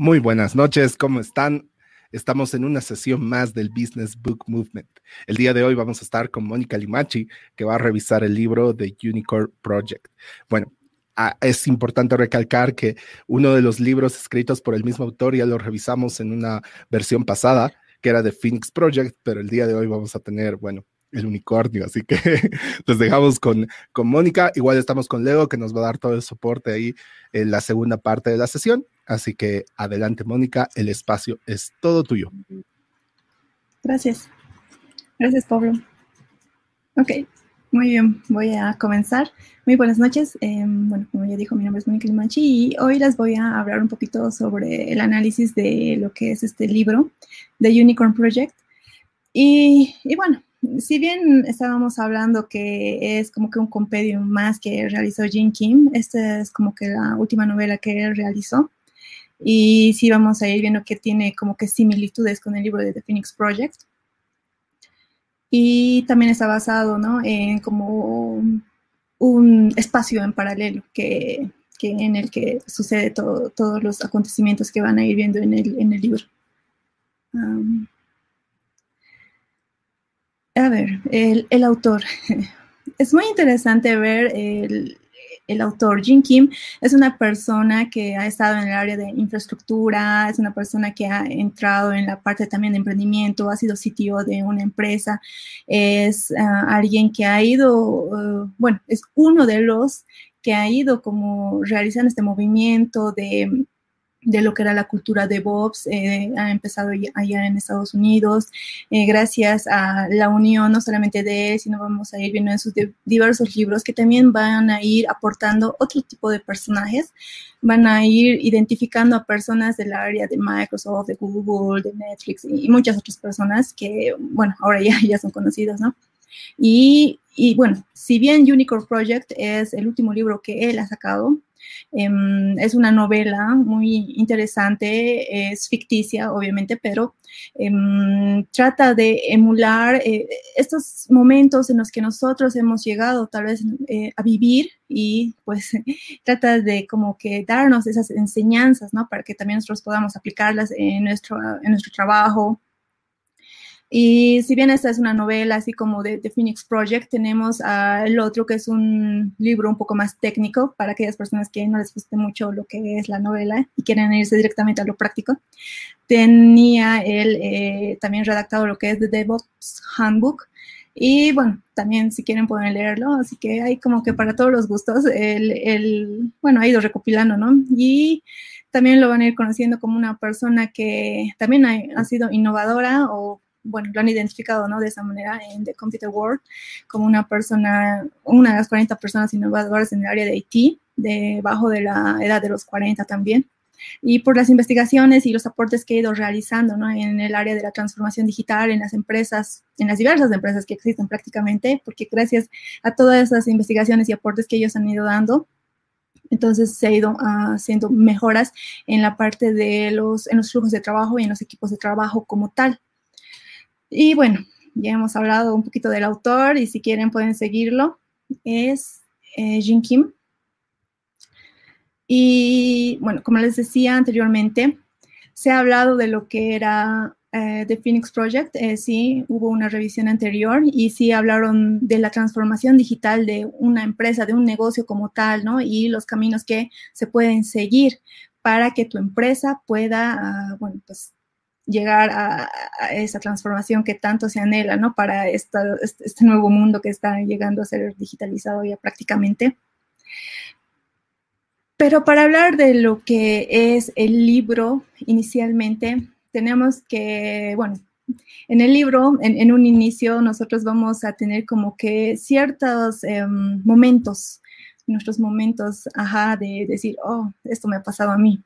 Muy buenas noches, ¿cómo están? Estamos en una sesión más del Business Book Movement. El día de hoy vamos a estar con Mónica Limachi, que va a revisar el libro de Unicorn Project. Bueno, es importante recalcar que uno de los libros escritos por el mismo autor ya lo revisamos en una versión pasada, que era de Phoenix Project, pero el día de hoy vamos a tener, bueno, el unicornio. Así que los dejamos con, con Mónica. Igual estamos con Leo, que nos va a dar todo el soporte ahí en la segunda parte de la sesión. Así que adelante, Mónica, el espacio es todo tuyo. Gracias. Gracias, Pablo. Ok, muy bien, voy a comenzar. Muy buenas noches. Em, bueno, como ya dijo, mi nombre es Mónica Limanchi y hoy les voy a hablar un poquito sobre el análisis de lo que es este libro, The Unicorn Project. Y, y bueno, si bien estábamos hablando que es como que un compendio más que realizó Jim Kim, esta es como que la última novela que él realizó. Y sí vamos a ir viendo que tiene como que similitudes con el libro de The Phoenix Project. Y también está basado, ¿no? En como un espacio en paralelo que, que en el que sucede todo, todos los acontecimientos que van a ir viendo en el, en el libro. A ver, el, autor. Es muy interesante ver el, el, autor. Jim Kim es una persona que ha estado en el área de infraestructura, es una persona que ha entrado en la parte también de emprendimiento, ha sido sitio de una empresa, es ah, alguien que ha ido, uh, bueno, es uno de los que ha ido como realizando este movimiento de de lo que era la cultura de Bobs, eh, ha empezado allá en Estados Unidos, eh, gracias a la unión no solamente de él, sino vamos a ir viendo en sus diversos libros que también van a ir aportando otro tipo de personajes, van a ir identificando a personas del área de Microsoft, de Google, de Netflix y, muchas otras personas que, bueno, ahora ya, ya son conocidas, ¿no? Y, y bueno, si bien Unicorn Project es el último libro que él ha sacado, es una novela muy interesante, es ficticia, obviamente, pero em, trata de emular eh, estos momentos en los que nosotros hemos llegado tal vez eh, a vivir y pues trata de como que darnos esas enseñanzas, ¿no? Para que también nosotros podamos aplicarlas en nuestro, en nuestro trabajo, y si bien esta es una novela así como de, The Phoenix Project, tenemos el otro que es un libro un poco más técnico para aquellas personas que no les guste mucho lo que es la novela y quieren irse directamente a lo práctico. Tenía él eh, también redactado lo que es The DevOps Handbook. Y bueno, también si quieren pueden leerlo, así que hay como que para todos los gustos, el, el bueno, ha ido recopilando, ¿no? Y también lo van a ir conociendo como una persona que también ha, ha sido innovadora o bueno, lo han identificado, ¿no? De esa manera en The Computer World, como una persona, una de las 40 personas innovadoras en el área de IT, debajo de la edad de los 40 también. Y por las investigaciones y los aportes que he ido realizando, ¿no? En el área de la transformación digital, en las empresas, en las diversas empresas que existen prácticamente, porque gracias a todas esas investigaciones y aportes que ellos han ido dando, entonces se ha ido haciendo mejoras en la parte de los, en los flujos de trabajo y en los equipos de trabajo como tal. Y bueno, ya hemos hablado un poquito del autor y si quieren pueden seguirlo. Es eh, Jin Kim. Y bueno, como les decía anteriormente, se ha hablado de lo que era eh, The Phoenix Project. Eh, sí, hubo una revisión anterior y sí hablaron de la transformación digital de una empresa, de un negocio como tal, ¿no? Y los caminos que se pueden seguir para que tu empresa pueda, ah, bueno, pues llegar a, esa transformación que tanto se anhela, ¿no? Para este, este, nuevo mundo que está llegando a ser digitalizado ya prácticamente. Pero para hablar de lo que es el libro inicialmente, tenemos que, bueno, en el libro, en, un inicio, nosotros vamos a tener como que ciertos em, momentos, nuestros momentos, ajá, de decir, oh, esto me ha pasado a mí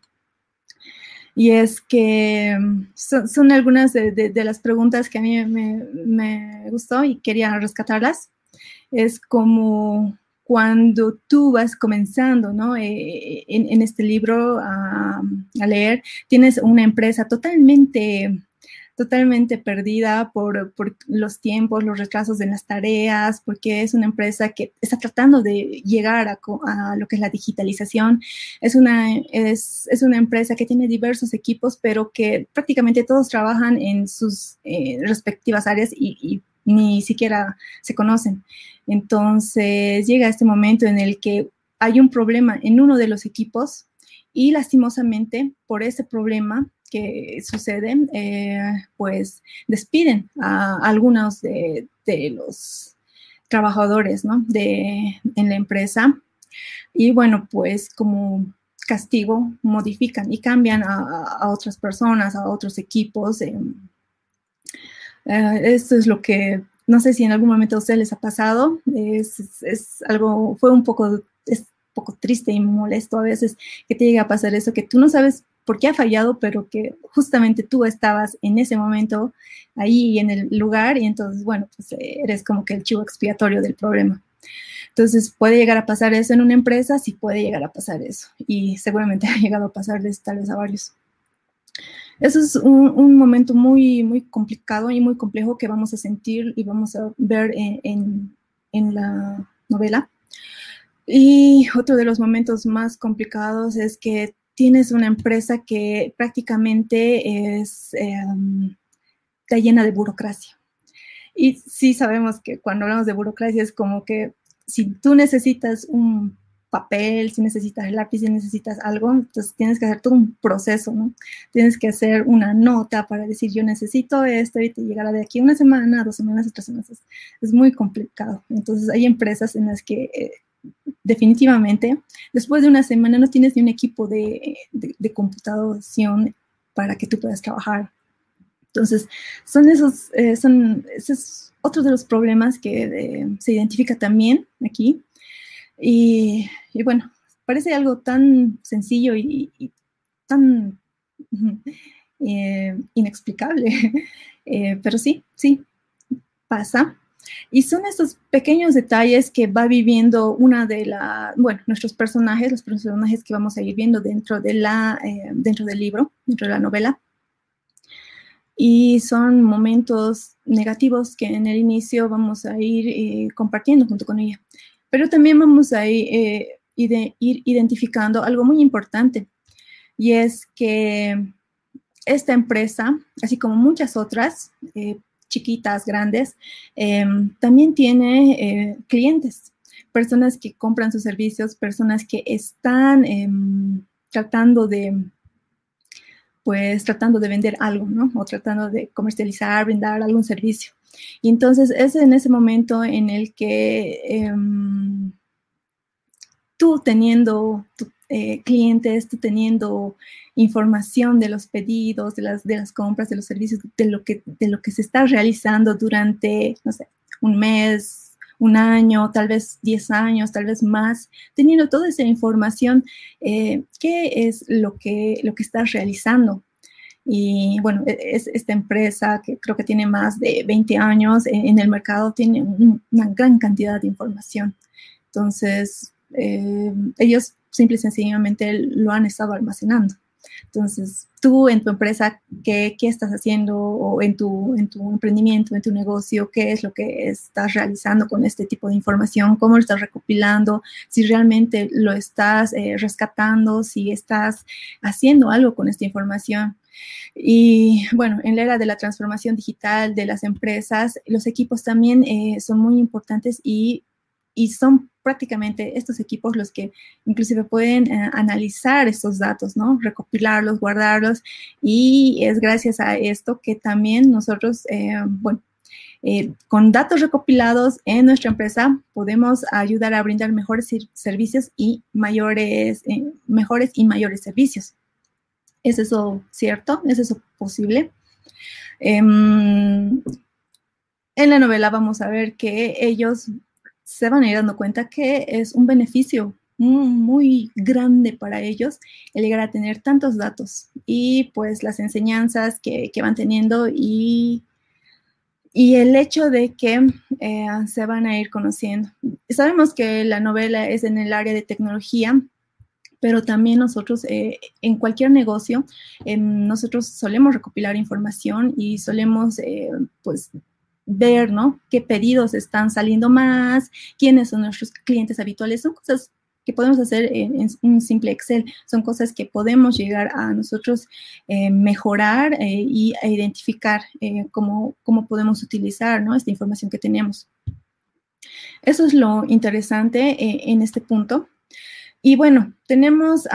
y es que mm, son, algunas de, las preguntas que a mí me, gustó y quería rescatarlas. Es como cuando tú vas comenzando ¿no? Eh, en, este libro a, leer, tienes una empresa totalmente totalmente perdida por, los tiempos, los retrasos en las tareas, porque es una empresa que está tratando de llegar a, lo que es la digitalización. Es una, es, una empresa que tiene diversos equipos, pero que prácticamente todos trabajan en sus eh, respectivas áreas y, ni siquiera se conocen. Entonces llega este momento en el que hay un problema en uno de los equipos y lastimosamente por ese problema que suceden, eh, pues despiden a algunos de, los trabajadores ¿no? de, en la empresa. Y bueno, pues como castigo modifican y cambian a, otras personas, a otros equipos. Eh, eh, esto es lo que, no sé si en algún momento a ustedes les ha pasado, es, es algo, fue un poco, es poco triste y molesto a veces que te llegue a pasar eso, que tú no sabes por qué ha fallado, pero que justamente tú estabas en ese momento ahí en el lugar y entonces, bueno, pues eres como que el chivo expiatorio del problema. Entonces, puede llegar a pasar eso en una empresa, sí puede llegar a pasar eso. Y seguramente ha llegado a pasarles tal vez a varios. Eso es un, momento muy, muy complicado y muy complejo que vamos a sentir y vamos a ver en, en la novela. Y otro de los momentos más complicados es que tienes una empresa que prácticamente es, em, está llena de burocracia. Y sí sabemos que cuando hablamos de burocracia es como que si tú necesitas un papel, si necesitas lápiz, si necesitas algo, entonces tienes que hacer todo un proceso, ¿no? Tienes que hacer una nota para decir yo necesito esto y te llegará de aquí una semana, dos semanas, tres semanas. Es muy complicado. Entonces hay empresas en las que eh, definitivamente, después de una semana no tienes ni un equipo de, computación para que tú puedas trabajar. Entonces, son esos, eh, son, ese es otro de los problemas que eh, se identifica también aquí. Y, bueno, parece algo tan sencillo y, tan eh, inexplicable, pero sí, sí, pasa. Y son esos pequeños detalles que va viviendo una de las, bueno, nuestros personajes, los personajes que vamos a ir viendo dentro, de la, eh, dentro del libro, dentro de la novela. Y son momentos negativos que en el inicio vamos a ir eh, compartiendo junto con ella. Pero también vamos a ir, eh, ir identificando algo muy importante, y es que esta empresa, así como muchas otras, chiquitas, grandes, em, también tiene eh, clientes, personas que compran sus servicios, personas que están em, tratando de, pues tratando de vender algo, ¿no? O tratando de comercializar, brindar algún servicio. Y entonces es en ese momento en el que em, tú teniendo eh, teniendo información de los pedidos, de las, de las compras, de los servicios, de lo, que, de lo que se está realizando durante, no sé, un mes, un año, tal vez 10 años, tal vez más, teniendo toda esa información, eh, ¿qué es lo que, lo que estás realizando? Y bueno, e, es, esta empresa que creo que tiene más de 20 años en, el mercado tiene una gran cantidad de información. Entonces, eh, ellos simple y sencillamente lo han estado almacenando. Entonces, tú en tu empresa, ¿qué, qué estás haciendo? O en tu, en tu emprendimiento, en tu negocio, ¿qué es lo que estás realizando con este tipo de información? ¿Cómo lo estás recopilando? Si realmente lo estás eh, rescatando, si estás haciendo algo con esta información. Y bueno, en la era de la transformación digital de las empresas, los equipos también eh, son muy importantes y y son prácticamente estos equipos los que inclusive pueden eh, analizar estos datos, ¿no? Recopilarlos, guardarlos y es gracias a esto que también nosotros, eh, bueno, eh, con datos recopilados en nuestra empresa podemos ayudar a brindar mejores servicios y mayores, mejores y mayores servicios. ¿Es eso cierto? ¿Es eso posible? Em, en la novela vamos a ver que ellos se van a ir dando cuenta que es un beneficio muy grande para ellos el llegar a tener tantos datos y pues las enseñanzas que, van teniendo y, y, el hecho de que eh, se van a ir conociendo. Sabemos que la novela es en el área de tecnología, pero también nosotros eh, en cualquier negocio, em, nosotros solemos recopilar información y solemos eh, pues ver, ¿no? ¿Qué pedidos están saliendo más? ¿Quiénes son nuestros clientes habituales? Son cosas que podemos hacer en, un simple Excel. Son cosas que podemos llegar a nosotros eh, mejorar y a identificar cómo, cómo, podemos utilizar ¿no? esta información que tenemos. Eso es lo interesante en este punto. Y bueno, tenemos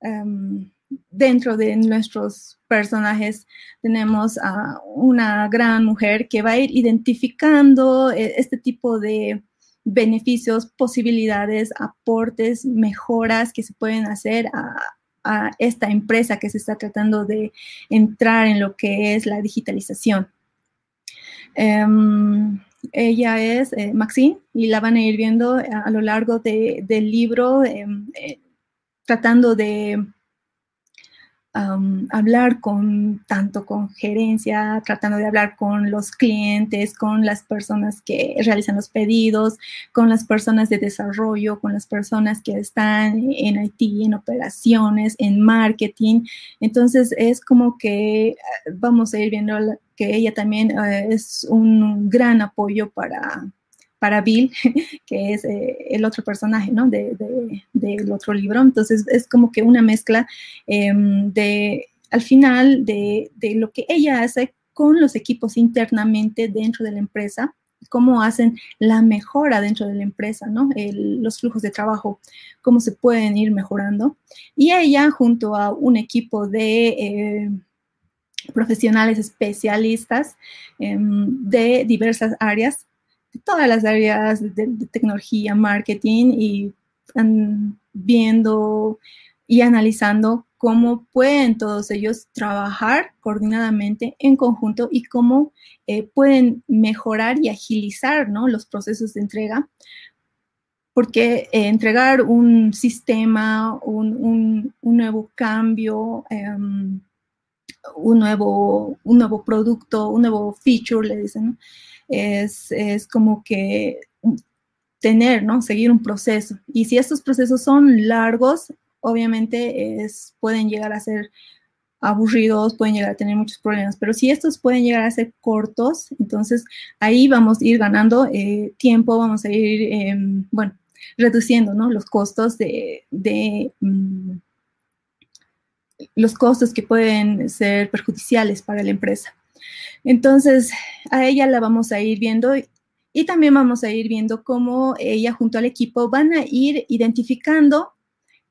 em, dentro de nuestros personajes, tenemos a una gran mujer que va a ir identificando eh, este tipo de beneficios, posibilidades, aportes, mejoras que se pueden hacer a, esta empresa que se está tratando de entrar en lo que es la digitalización. Em, ella es eh, Maxine y la van a ir viendo a, lo largo del libro, em, eh, tratando de hablar con tanto con gerencia, tratando de hablar con los clientes, con las personas que realizan los pedidos, con las personas de desarrollo, con las personas que están en IT, en operaciones, en marketing. Entonces es como que eh, vamos a ir viendo que ella también eh, es un gran apoyo para, para Bill, que es eh, el otro personaje, ¿no? Del de, otro libro. Entonces es como que una mezcla em, de, al final, de, lo que ella hace con los equipos internamente dentro de la empresa, cómo hacen la mejora dentro de la empresa, ¿no? los flujos de trabajo, cómo se pueden ir mejorando. Y ella, junto a un equipo de... Eh, profesionales especialistas em, de diversas áreas, todas las áreas de, tecnología, marketing y viendo y analizando cómo pueden todos ellos trabajar coordinadamente en conjunto y cómo eh, pueden mejorar y agilizar los procesos de entrega. Porque eh, entregar un sistema, un, nuevo cambio, em, un, nuevo, un nuevo producto, un nuevo feature, le dicen, es, como que tener, ¿no? Seguir un proceso. Y si estos procesos son largos, obviamente es, pueden llegar a ser aburridos, pueden llegar a tener muchos problemas, pero si estos pueden llegar a ser cortos, entonces ahí vamos a ir ganando eh, tiempo, vamos a ir, em, bueno, reduciendo, ¿no? Los costos de, mm, los costos que pueden ser perjudiciales para la empresa. Entonces, a ella la vamos a ir viendo y también vamos a ir viendo cómo ella junto al equipo van a ir identificando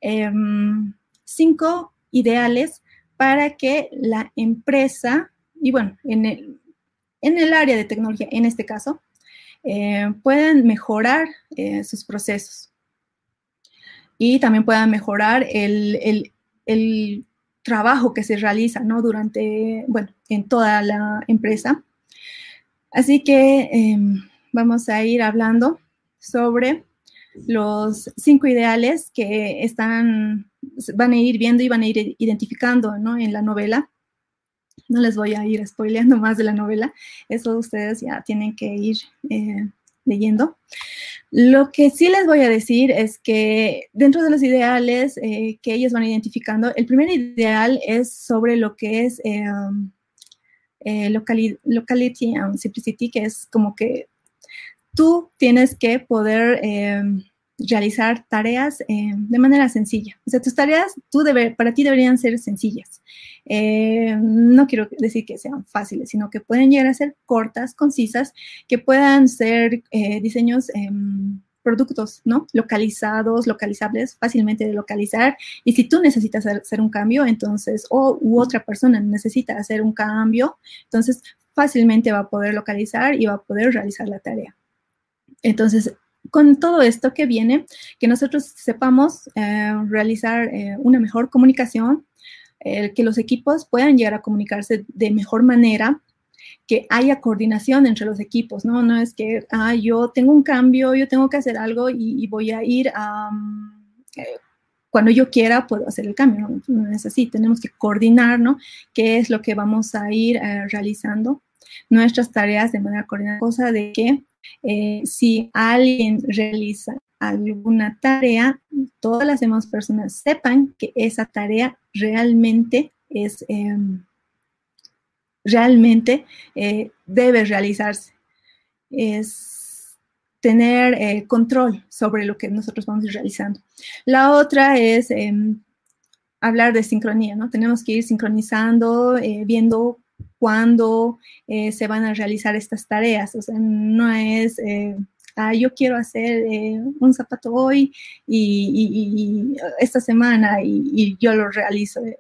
em, cinco ideales para que la empresa, y bueno, en el, en el área de tecnología, en este caso, eh, puedan mejorar eh, sus procesos. Y también puedan mejorar el, el trabajo que se realiza, ¿no? Durante, bueno, en toda la empresa. Así que em, vamos a ir hablando sobre los cinco ideales que están, van a ir viendo y van a ir identificando, ¿no? En la novela. No les voy a ir spoileando más de la novela, eso ustedes ya tienen que ir eh, leyendo. Lo que sí les voy a decir es que dentro de los ideales eh, que ellos van identificando, el primer ideal es sobre lo que es eh, um, eh, locality and simplicity, que es como que tú tienes que poder realizar tareas eh, de manera sencilla. O sea, tus tareas tú debe, para ti deberían ser sencillas. Eh, no quiero decir que sean fáciles, sino que pueden llegar a ser cortas, concisas, que puedan ser eh, diseños, em, productos, ¿no? Localizados, localizables, fácilmente de localizar. Y si tú necesitas hacer un cambio, entonces, o u otra persona necesita hacer un cambio, entonces fácilmente va a poder localizar y va a poder realizar la tarea. Entonces, con todo esto que viene, que nosotros sepamos eh, realizar eh, una mejor comunicación, que los equipos puedan llegar a comunicarse de mejor manera, que haya coordinación entre los equipos, ¿no? No es que, ah, yo tengo un cambio, yo tengo que hacer algo y, voy a ir a... Eh, cuando yo quiera puedo hacer el cambio, ¿no? no es así, tenemos que coordinar, ¿no? ¿Qué es lo que vamos a ir realizando? Nuestras tareas de manera coordinada, cosa de que eh, si alguien realiza alguna tarea, todas las demás personas sepan que esa tarea realmente es, em, realmente eh, debe realizarse. Es tener eh, control sobre lo que nosotros vamos a ir realizando. La otra es em, hablar de sincronía, ¿no? Tenemos que ir sincronizando, viendo cuándo se van a realizar estas tareas. O sea, no es Ah, yo quiero hacer eh, un zapato hoy y, esta semana y, yo lo realizo. Eh,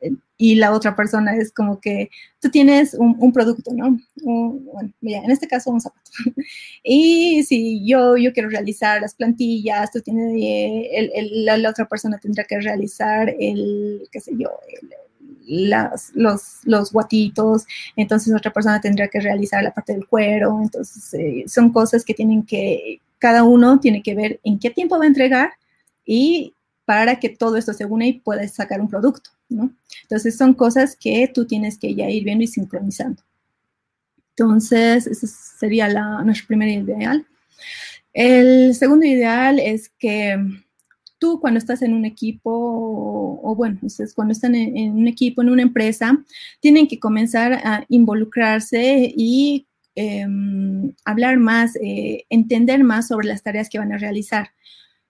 eh, y la otra persona es como que tú tienes un, producto, ¿no? bueno, en este caso un zapato. y si yo, yo quiero realizar las plantillas, tú tienes, la, la, otra persona tendrá que realizar el, qué sé yo, el, las, los, los guatitos, entonces otra persona tendría que realizar la parte del cuero, entonces eh, son cosas que tienen que, cada uno tiene que ver en qué tiempo va a entregar y para que todo esto se une y puedas sacar un producto, ¿no? Entonces son cosas que tú tienes que ya ir viendo y sincronizando. Entonces, ese sería la, nuestro primer ideal. El segundo ideal es que tú cuando estás en un equipo o, bueno, ustedes cuando están en, un equipo, en una empresa, tienen que comenzar a involucrarse y em, hablar más, eh, entender más sobre las tareas que van a realizar.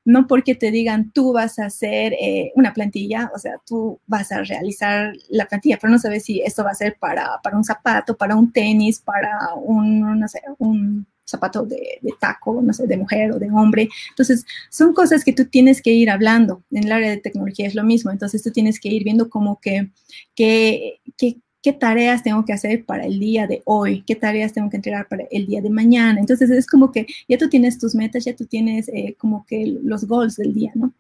No porque te digan tú vas a hacer eh, una plantilla, o sea, tú vas a realizar la plantilla, pero no sabes si esto va a ser para, para un zapato, para un tenis, para un, no sé, un zapato de, taco, no sé, de mujer o de hombre. Entonces, son cosas que tú tienes que ir hablando. En el área de tecnología es lo mismo. Entonces, tú tienes que ir viendo como que, qué tareas tengo que hacer para el día de hoy, qué tareas tengo que entregar para el día de mañana. Entonces, es como que ya tú tienes tus metas, ya tú tienes eh, como que los goals del día, ¿no?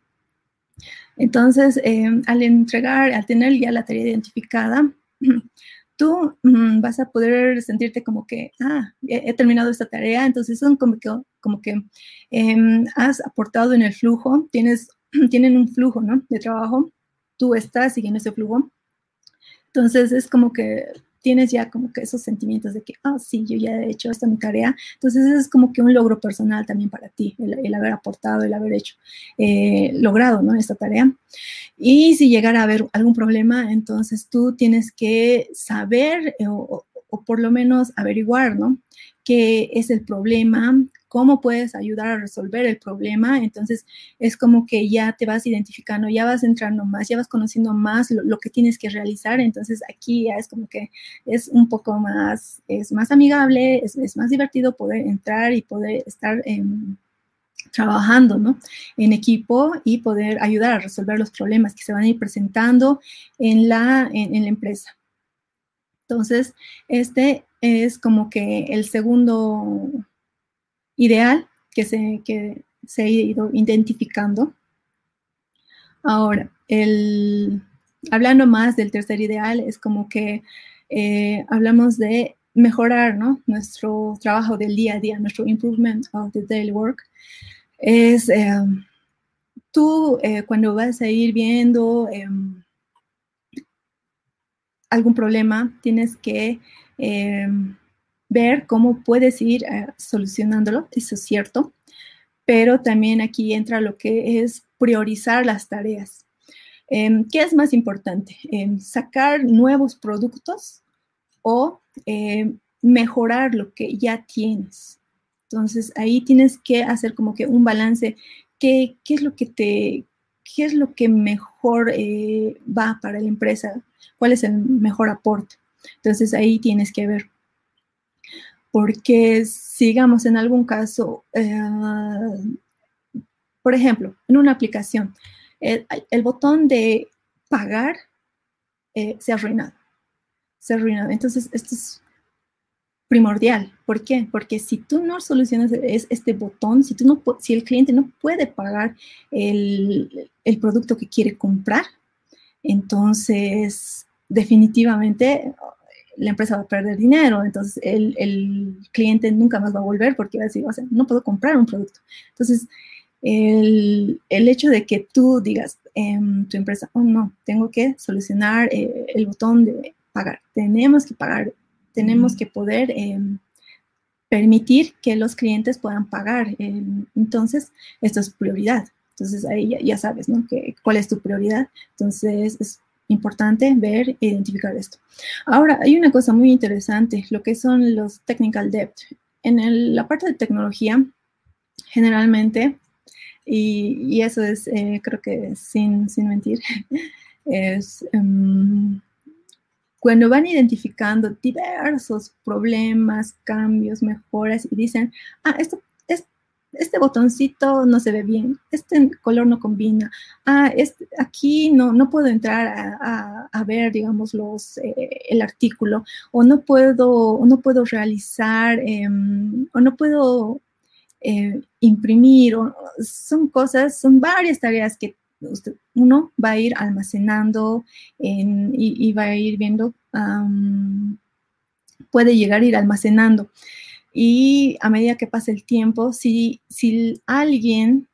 Entonces, eh, al entregar, al tener ya la tarea identificada, tú mm, vas a poder sentirte como que, ah, he, terminado esta tarea, entonces son como que, como que em, has aportado en el flujo, tienes, tienen un flujo, ¿no? De trabajo, tú estás siguiendo ese flujo. Entonces es como que tienes ya como que esos sentimientos de que, ah, sí, yo ya he hecho esta mi tarea. Entonces es como que un logro personal también para ti, el, haber aportado, el haber hecho, eh, logrado, ¿no? Esta tarea. Y si llegara a haber algún problema, entonces tú tienes que saber eh, o, o por lo menos averiguar, ¿no? ¿Qué es el problema? cómo puedes ayudar a resolver el problema. Entonces, es como que ya te vas identificando, ya vas entrando más, ya vas conociendo más lo, que tienes que realizar. Entonces, aquí ya es como que es un poco más, es más amigable, es, más divertido poder entrar y poder estar trabajando ¿no? en equipo y poder ayudar a resolver los problemas que se van a ir presentando en la, en la empresa. Entonces, este es como que el segundo ideal que se, que se ha ido identificando. Ahora, el, hablando más del tercer ideal, es como que eh, hablamos de mejorar ¿no? nuestro trabajo del día a día, nuestro improvement of the daily work. Es eh, tú eh, cuando vas a ir viendo em, algún problema, tienes que em, ver cómo puedes ir eh, solucionándolo, eso es cierto, pero también aquí entra lo que es priorizar las tareas. Em, ¿Qué es más importante? ¿Sacar nuevos productos o em, mejorar lo que ya tienes? Entonces ahí tienes que hacer como que un balance. ¿Qué, qué es lo que te, qué es lo que mejor eh, va para la empresa? ¿Cuál es el mejor aporte? Entonces ahí tienes que ver porque sigamos en algún caso, eh, por ejemplo, en una aplicación, el, botón de pagar eh, se ha arruinado. Se ha arruinado. Entonces, esto es primordial. ¿Por qué? Porque si tú no solucionas este botón, si, tú no, si el cliente no puede pagar el, el producto que quiere comprar, entonces definitivamente la empresa va a perder dinero, entonces el, cliente nunca más va a volver porque va a decir, o sea, no puedo comprar un producto. Entonces, el, hecho de que tú digas en tu empresa, oh no, tengo que solucionar eh, el botón de pagar, tenemos que pagar, tenemos que poder em, permitir que los clientes puedan pagar. entonces, esto es prioridad. Entonces, ahí ya, sabes, ¿no? Que, ¿Cuál es tu prioridad? Entonces, es importante ver e identificar esto. Ahora, hay una cosa muy interesante, lo que son los technical debt. En la parte de tecnología, generalmente, y, eso es, eh, creo que sin, sin mentir, es um, cuando van identificando diversos problemas, cambios, mejoras y dicen, ah, esto, este botoncito no se ve bien, este color no combina, ah, este, aquí no, no puedo entrar a, ver, digamos, los, eh, el artículo, o no puedo, no puedo realizar, em, o no puedo eh, imprimir, o, son cosas, son varias tareas que uno va a ir almacenando y, va a ir viendo, puede llegar a ir almacenando. Y a medida que pasa el tiempo, si, si alguien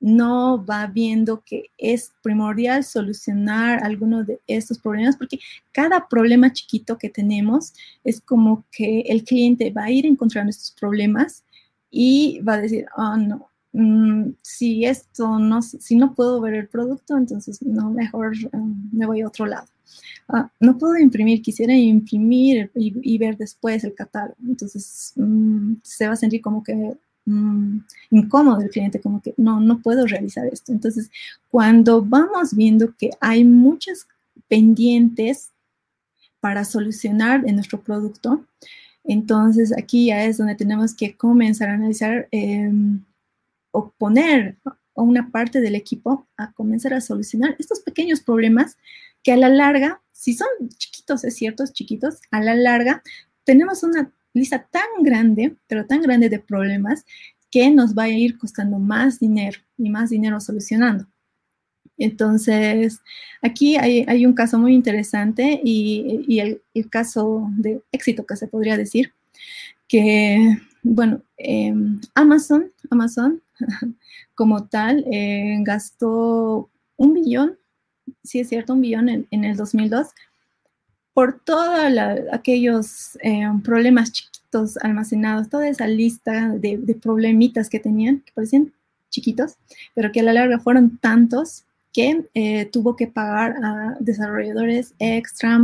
no va viendo que es primordial solucionar alguno de estos problemas, porque cada problema chiquito que tenemos es como que el cliente va a ir encontrando estos problemas y va a decir, oh no, Mm, si esto no, si no puedo ver el producto, entonces no, mejor um, me voy a otro lado. Ah, no puedo imprimir, quisiera imprimir y, ver después el catálogo. Entonces mm, se va a sentir como que mm, incómodo el cliente, como que no, no puedo realizar esto. Entonces, cuando vamos viendo que hay muchas pendientes para solucionar en nuestro producto, entonces aquí ya es donde tenemos que comenzar a analizar. Eh, o poner a una parte del equipo a comenzar a solucionar estos pequeños problemas que a la larga, si son chiquitos, es cierto, chiquitos, a la larga tenemos una lista tan grande, pero tan grande de problemas que nos va a ir costando más dinero y más dinero solucionando. Entonces, aquí hay, un caso muy interesante y, el, caso de éxito que se podría decir, que, bueno, em, Amazon, Amazon como tal, eh, gastó un billón, sí es cierto, un billón en, el 2002, por todos aquellos eh, problemas chiquitos almacenados, toda esa lista de, problemitas que tenían, que parecían chiquitos, pero que a la larga fueron tantos que eh, tuvo que pagar a desarrolladores extra,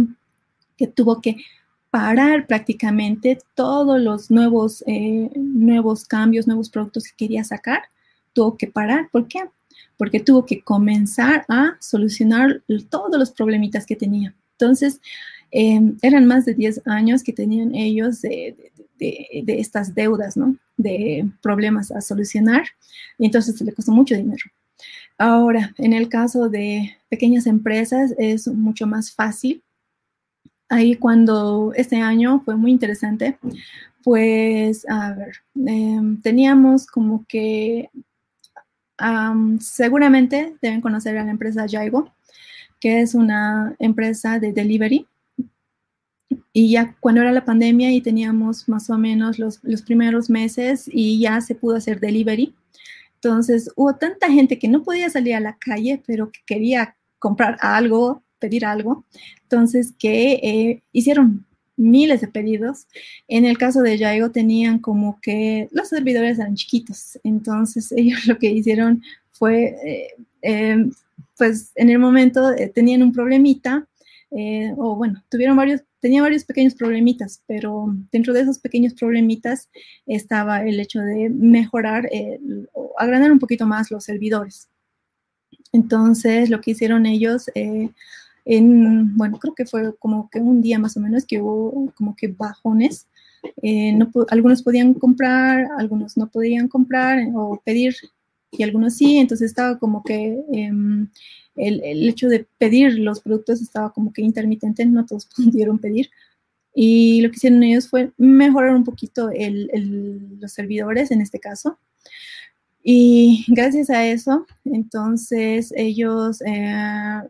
que tuvo que parar prácticamente todos los nuevos, eh, nuevos cambios, nuevos productos que quería sacar, tuvo que parar. ¿Por qué? Porque tuvo que comenzar a solucionar todos los problemitas que tenía. Entonces, em, eran más de 10 años que tenían ellos de, estas deudas, ¿no? De problemas a solucionar. Y entonces le costó mucho dinero. Ahora, en el caso de pequeñas empresas es mucho más fácil ahí cuando este año fue muy interesante, pues, a ver, em, teníamos como que, seguramente deben conocer a la empresa Jaigo, que es una empresa de delivery. Y ya cuando era la pandemia y teníamos más o menos los, los primeros meses y ya se pudo hacer delivery. Entonces hubo tanta gente que no podía salir a la calle, pero que quería comprar algo pedir algo. Entonces, que eh, hicieron miles de pedidos. En el caso de Yaigo tenían como que los servidores eran chiquitos. Entonces, ellos lo que hicieron fue, eh, em, pues en el momento eh, tenían un problemita, o bueno, tuvieron varios, tenían varios pequeños problemitas, pero dentro de esos pequeños problemitas estaba el hecho de mejorar agrandar un poquito más los servidores. Entonces, lo que hicieron ellos en, bueno, creo que fue como que un día más o menos que hubo como que bajones. Eh, no, algunos podían comprar, algunos no podían comprar o pedir y algunos sí, entonces estaba como que em, el, el, hecho de pedir los productos estaba como que intermitente, no todos pudieron pedir. Y lo que hicieron ellos fue mejorar un poquito el, el, los servidores en este caso. Y gracias a eso, entonces ellos, eh,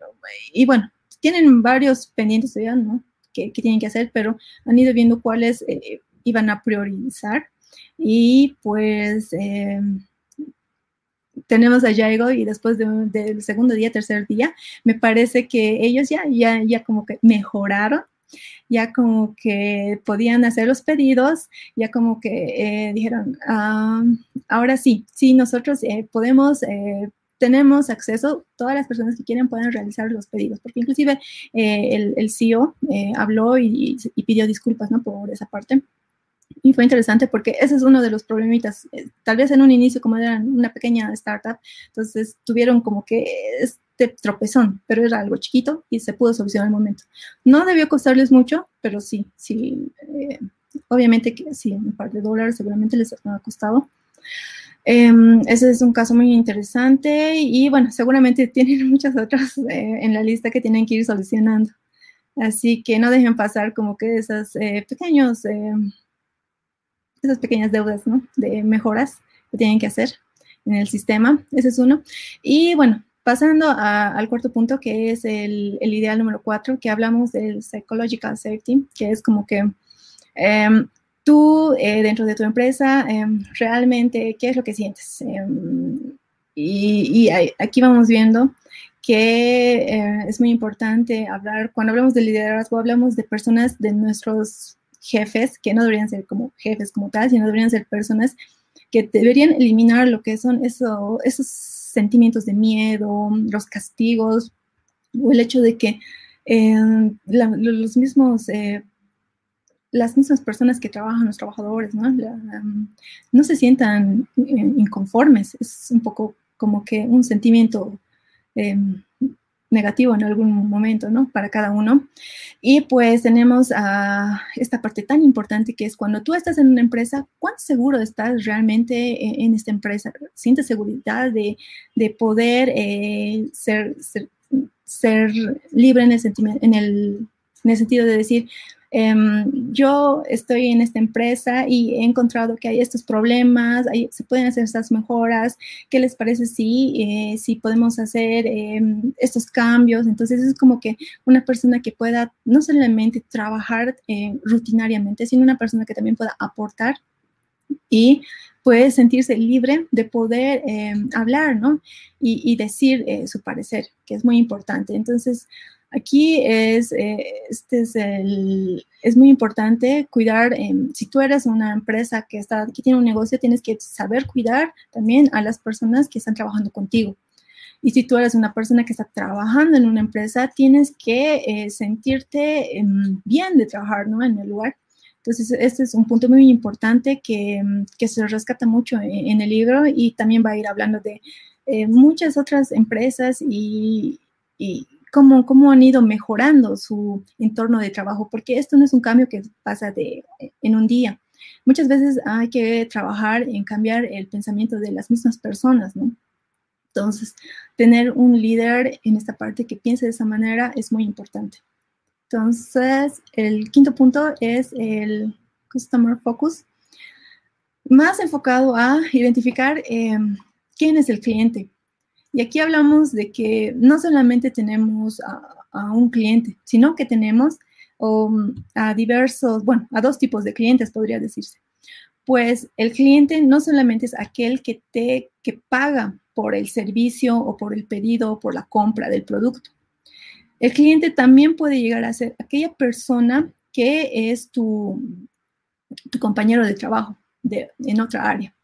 y bueno, tienen varios pendientes todavía, ¿no? Que, tienen que hacer, pero han ido viendo cuáles eh, iban a priorizar. Y pues eh, tenemos a Yaigo y después del segundo día, tercer día, me parece que ellos ya, ya, ya como que mejoraron ya como que podían hacer los pedidos, ya como que eh, dijeron, ah, ahora sí, sí, nosotros eh, podemos eh, tenemos acceso, todas las personas que quieren pueden realizar los pedidos, porque inclusive el, el, CEO habló y, y, pidió disculpas ¿no? por esa parte. Y fue interesante porque ese es uno de los problemitas. Tal vez en un inicio, como eran una pequeña startup, entonces tuvieron como que este tropezón, pero era algo chiquito y se pudo solucionar al momento. No debió costarles mucho, pero sí, sí, eh, obviamente que sí, un par de dólares seguramente les ha costado. Em, ese es un caso muy interesante y bueno, seguramente tienen muchas otras eh, en la lista que tienen que ir solucionando. Así que no dejen pasar como que esos eh, pequeños, esas pequeñas deudas, ¿no? De mejoras que tienen que hacer en el sistema. Ese es uno. Y bueno, Pasando al cuarto punto, que es el, ideal número cuatro, que hablamos del psychological safety, que es como que em, tú eh, dentro de tu empresa, em, realmente, ¿qué es lo que sientes? Em, y, aquí vamos viendo que eh, es muy importante hablar, cuando hablamos de liderazgo, hablamos de personas, de nuestros jefes, que no deberían ser como jefes como tal, sino deberían ser personas que deberían eliminar lo que son eso, esos sentimientos de miedo, los castigos, o el hecho de que eh, los mismos, eh, las mismas personas que trabajan, los trabajadores, ¿no? Um, no se sientan eh, inconformes, es un poco como que un sentimiento negativo en algún momento, ¿no? Para cada uno. Y pues tenemos a esta parte tan importante que es cuando tú estás en una empresa, ¿cuán seguro estás realmente en, esta empresa? ¿Sientes seguridad de, poder eh, ser, ser, libre en el, en el, en el sentido de decir, Em, yo estoy en esta empresa y he encontrado que hay estos problemas, se pueden hacer estas mejoras, ¿qué les parece si, eh, si podemos hacer em, estos cambios? Entonces es como que una persona que pueda no solamente trabajar eh, rutinariamente, sino una persona que también pueda aportar y puede sentirse libre de poder em, hablar, ¿no? Y, y decir eh, su parecer, que es muy importante. Entonces, Aquí es, eh, este es, el, es muy importante cuidar, si tú eres una empresa que, está, que tiene un negocio, tienes que saber cuidar también a las personas que están trabajando contigo. Y si tú eres una persona que está trabajando en una empresa, tienes que eh, sentirte em, bien de trabajar ¿no? en el lugar. Entonces, este es un punto muy importante que, em, que se rescata mucho en, el libro y también va a ir hablando de eh, muchas otras empresas y, y cómo, han ido mejorando su entorno de trabajo, porque esto no es un cambio que pasa de, en un día. Muchas veces hay que trabajar en cambiar el pensamiento de las mismas personas, ¿no? Entonces, tener un líder en esta parte que piense de esa manera es muy importante. Entonces, el quinto punto es el Customer Focus, más enfocado a identificar eh, quién es el cliente, y aquí hablamos de que no solamente tenemos a, un cliente, sino que tenemos um, a diversos, bueno, a dos tipos de clientes, podría decirse. Pues el cliente no solamente es aquel que te que paga por el servicio o por el pedido o por la compra del producto. El cliente también puede llegar a ser aquella persona que es tu, tu compañero de trabajo de, en otra área.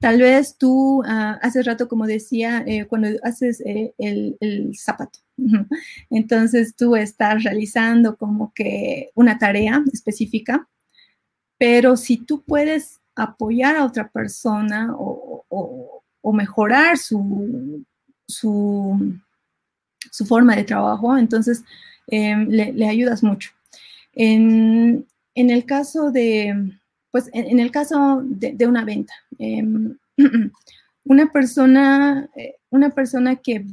Tal vez tú ah, hace rato, como decía, eh, cuando haces eh, el, zapato, entonces tú estás realizando como que una tarea específica, pero si tú puedes apoyar a otra persona o, mejorar su, su, forma de trabajo, entonces em, le, ayudas mucho. En, en el caso de, pues en, el caso de, una venta, em, una persona, eh, una persona que,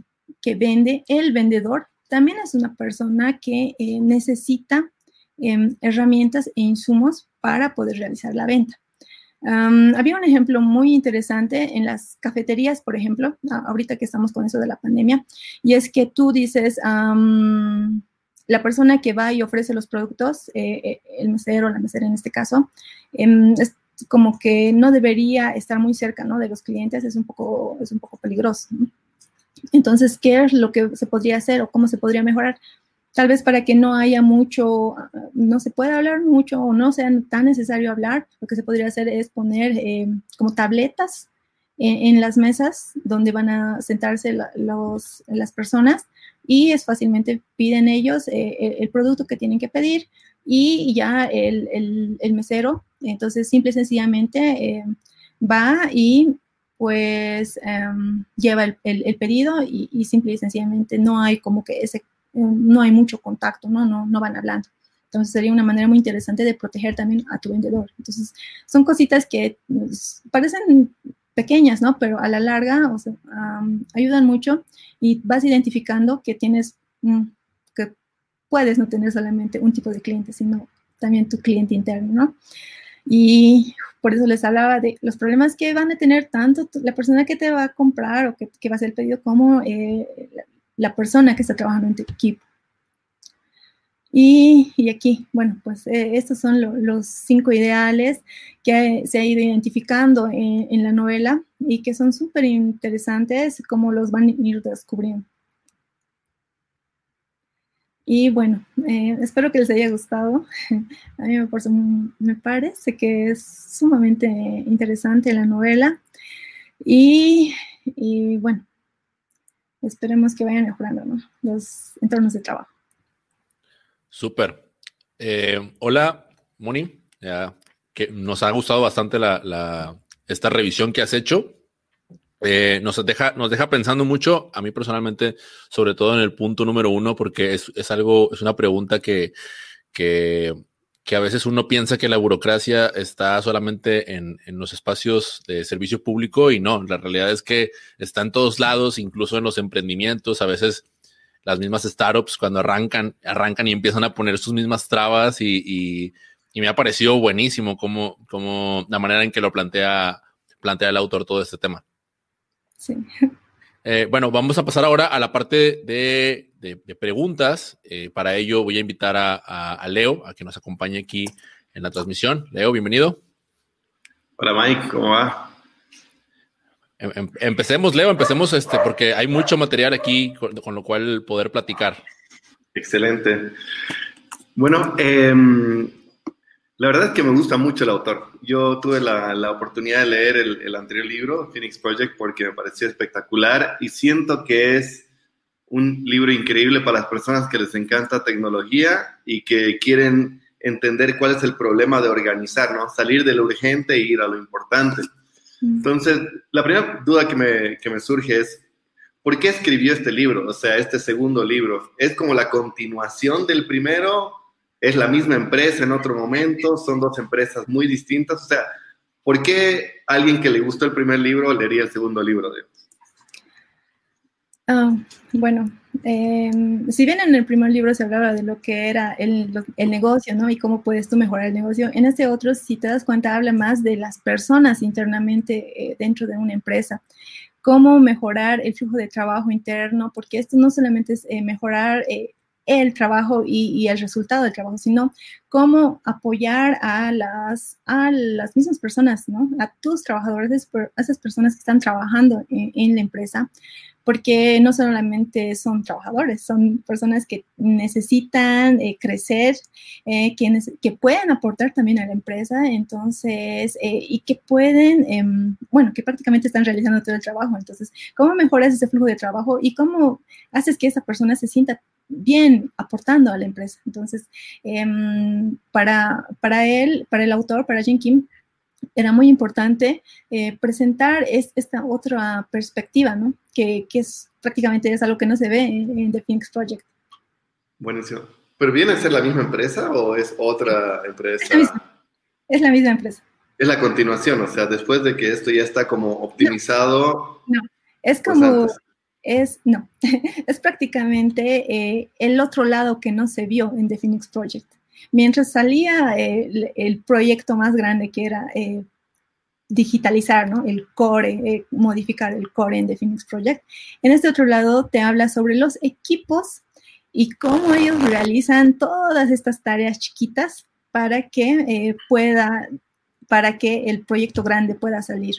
vende, el vendedor, también es una persona que eh, necesita em, herramientas e insumos para poder realizar la venta. había un ejemplo muy interesante en las cafeterías, por ejemplo, ahorita que estamos con eso de la pandemia, y es que tú dices, la persona que va y ofrece los productos, eh, eh, el mesero, la mesera en este caso, em, es como que no debería estar muy cerca ¿no? de los clientes, es un poco, es un poco peligroso. Entonces, ¿qué es lo que se podría hacer o cómo se podría mejorar? tal vez para que no haya mucho, no se pueda hablar mucho o no sea tan necesario hablar, lo que se podría hacer es poner eh, como tabletas en, las mesas donde van a sentarse los, las personas y es fácilmente piden ellos eh, el, producto que tienen que pedir y ya el, el, mesero, entonces simple y sencillamente eh, va y pues em, lleva el, pedido y, y, simple y sencillamente no hay como que ese, no hay mucho contacto, ¿no? No, no van hablando. Entonces sería una manera muy interesante de proteger también a tu vendedor. Entonces son cositas que pues, parecen pequeñas, ¿no? Pero a la larga o sea, ayudan mucho y vas identificando que tienes, mm, que puedes no tener solamente un tipo de cliente, sino también tu cliente interno, ¿no? Y por eso les hablaba de los problemas que van a tener tanto la persona que te va a comprar o que, que va a hacer el pedido como eh, la persona que está trabajando en tu equipo. Y, aquí, bueno, pues eh, estos son los cinco ideales que se ha ido identificando en, la novela y que son súper interesantes, como los van a ir descubriendo. Y bueno, eh, espero que les haya gustado. A mí me, parece que es sumamente interesante la novela. Y bueno, esperemos que vayan mejorando los entornos de trabajo. Súper. Eh, hola, Moni. que nos ha gustado bastante la, esta revisión que has hecho. Eh, nos, deja, nos deja pensando mucho, a mí personalmente, sobre todo en el punto número uno, porque es, algo, es una pregunta que, que, a veces uno piensa que la burocracia está solamente en, en, los espacios de servicio público y no, la realidad es que está en todos lados, incluso en los emprendimientos, a veces las mismas startups cuando arrancan, arrancan y empiezan a poner sus mismas trabas y, me ha parecido buenísimo como, como la manera en que lo plantea, plantea el autor todo este tema. Sí. Eh, bueno, vamos a pasar ahora a la parte de, preguntas. Eh, para ello voy a invitar a, Leo a que nos acompañe aquí en la transmisión. Leo, bienvenido. Hola Mike, ¿cómo va? Em, em, empecemos, Leo, empecemos este, porque hay mucho material aquí con, lo cual poder platicar. Excelente. Bueno, em, la verdad es que me gusta mucho el autor. Yo tuve la, la oportunidad de leer el, anterior libro, Phoenix Project, porque me pareció espectacular y siento que es un libro increíble para las personas que les encanta tecnología y que quieren entender cuál es el problema de organizar, ¿no? Salir de lo urgente e ir a lo importante. Entonces, la primera duda que me, que me surge es, ¿por qué escribió este libro? O sea, este segundo libro. ¿Es como la continuación del primero? ¿Es la misma empresa en otro momento? ¿Son dos empresas muy distintas? O sea, ¿por qué alguien que le gustó el primer libro leería el segundo libro? De... Ah, bueno, em, si bien en el primer libro se hablaba de lo que era el, negocio, ¿no? Y cómo puedes tú mejorar el negocio, en este otro, si te das cuenta, habla más de las personas internamente eh, dentro de una empresa. Cómo mejorar el flujo de trabajo interno, porque esto no solamente es eh, mejorar eh, el trabajo y, el resultado del trabajo, sino cómo apoyar a las, a las mismas personas. A tus trabajadores, a esas personas que están trabajando en la empresa, porque no solamente son trabajadores, son personas que necesitan eh, crecer, eh, que pueden aportar también a la empresa, entonces, eh, y que pueden, em, bueno, que prácticamente están realizando todo el trabajo. Entonces, ¿cómo mejoras ese flujo de trabajo y cómo haces que esa persona se sienta bien aportando a la empresa? Entonces, em, para, para él, para el autor, para Jim Kim, era muy importante eh, presentar esta otra perspectiva, ¿no? Que, es prácticamente es algo que no se ve en, The Phoenix Project. Buenísimo. ¿Pero viene a ser la misma empresa o es otra empresa? Es la misma, empresa. Es la continuación, o sea, después de que esto ya está como optimizado. No, es pues como, es, no, es prácticamente eh, el otro lado que no se vio en The Phoenix Project. Mientras salía el, proyecto más grande que era eh, digitalizar ¿no? el core, eh, modificar el core en The Phoenix Project, en este otro lado te habla sobre los equipos y cómo ellos realizan todas estas tareas chiquitas para que eh, pueda, para que el proyecto grande pueda salir.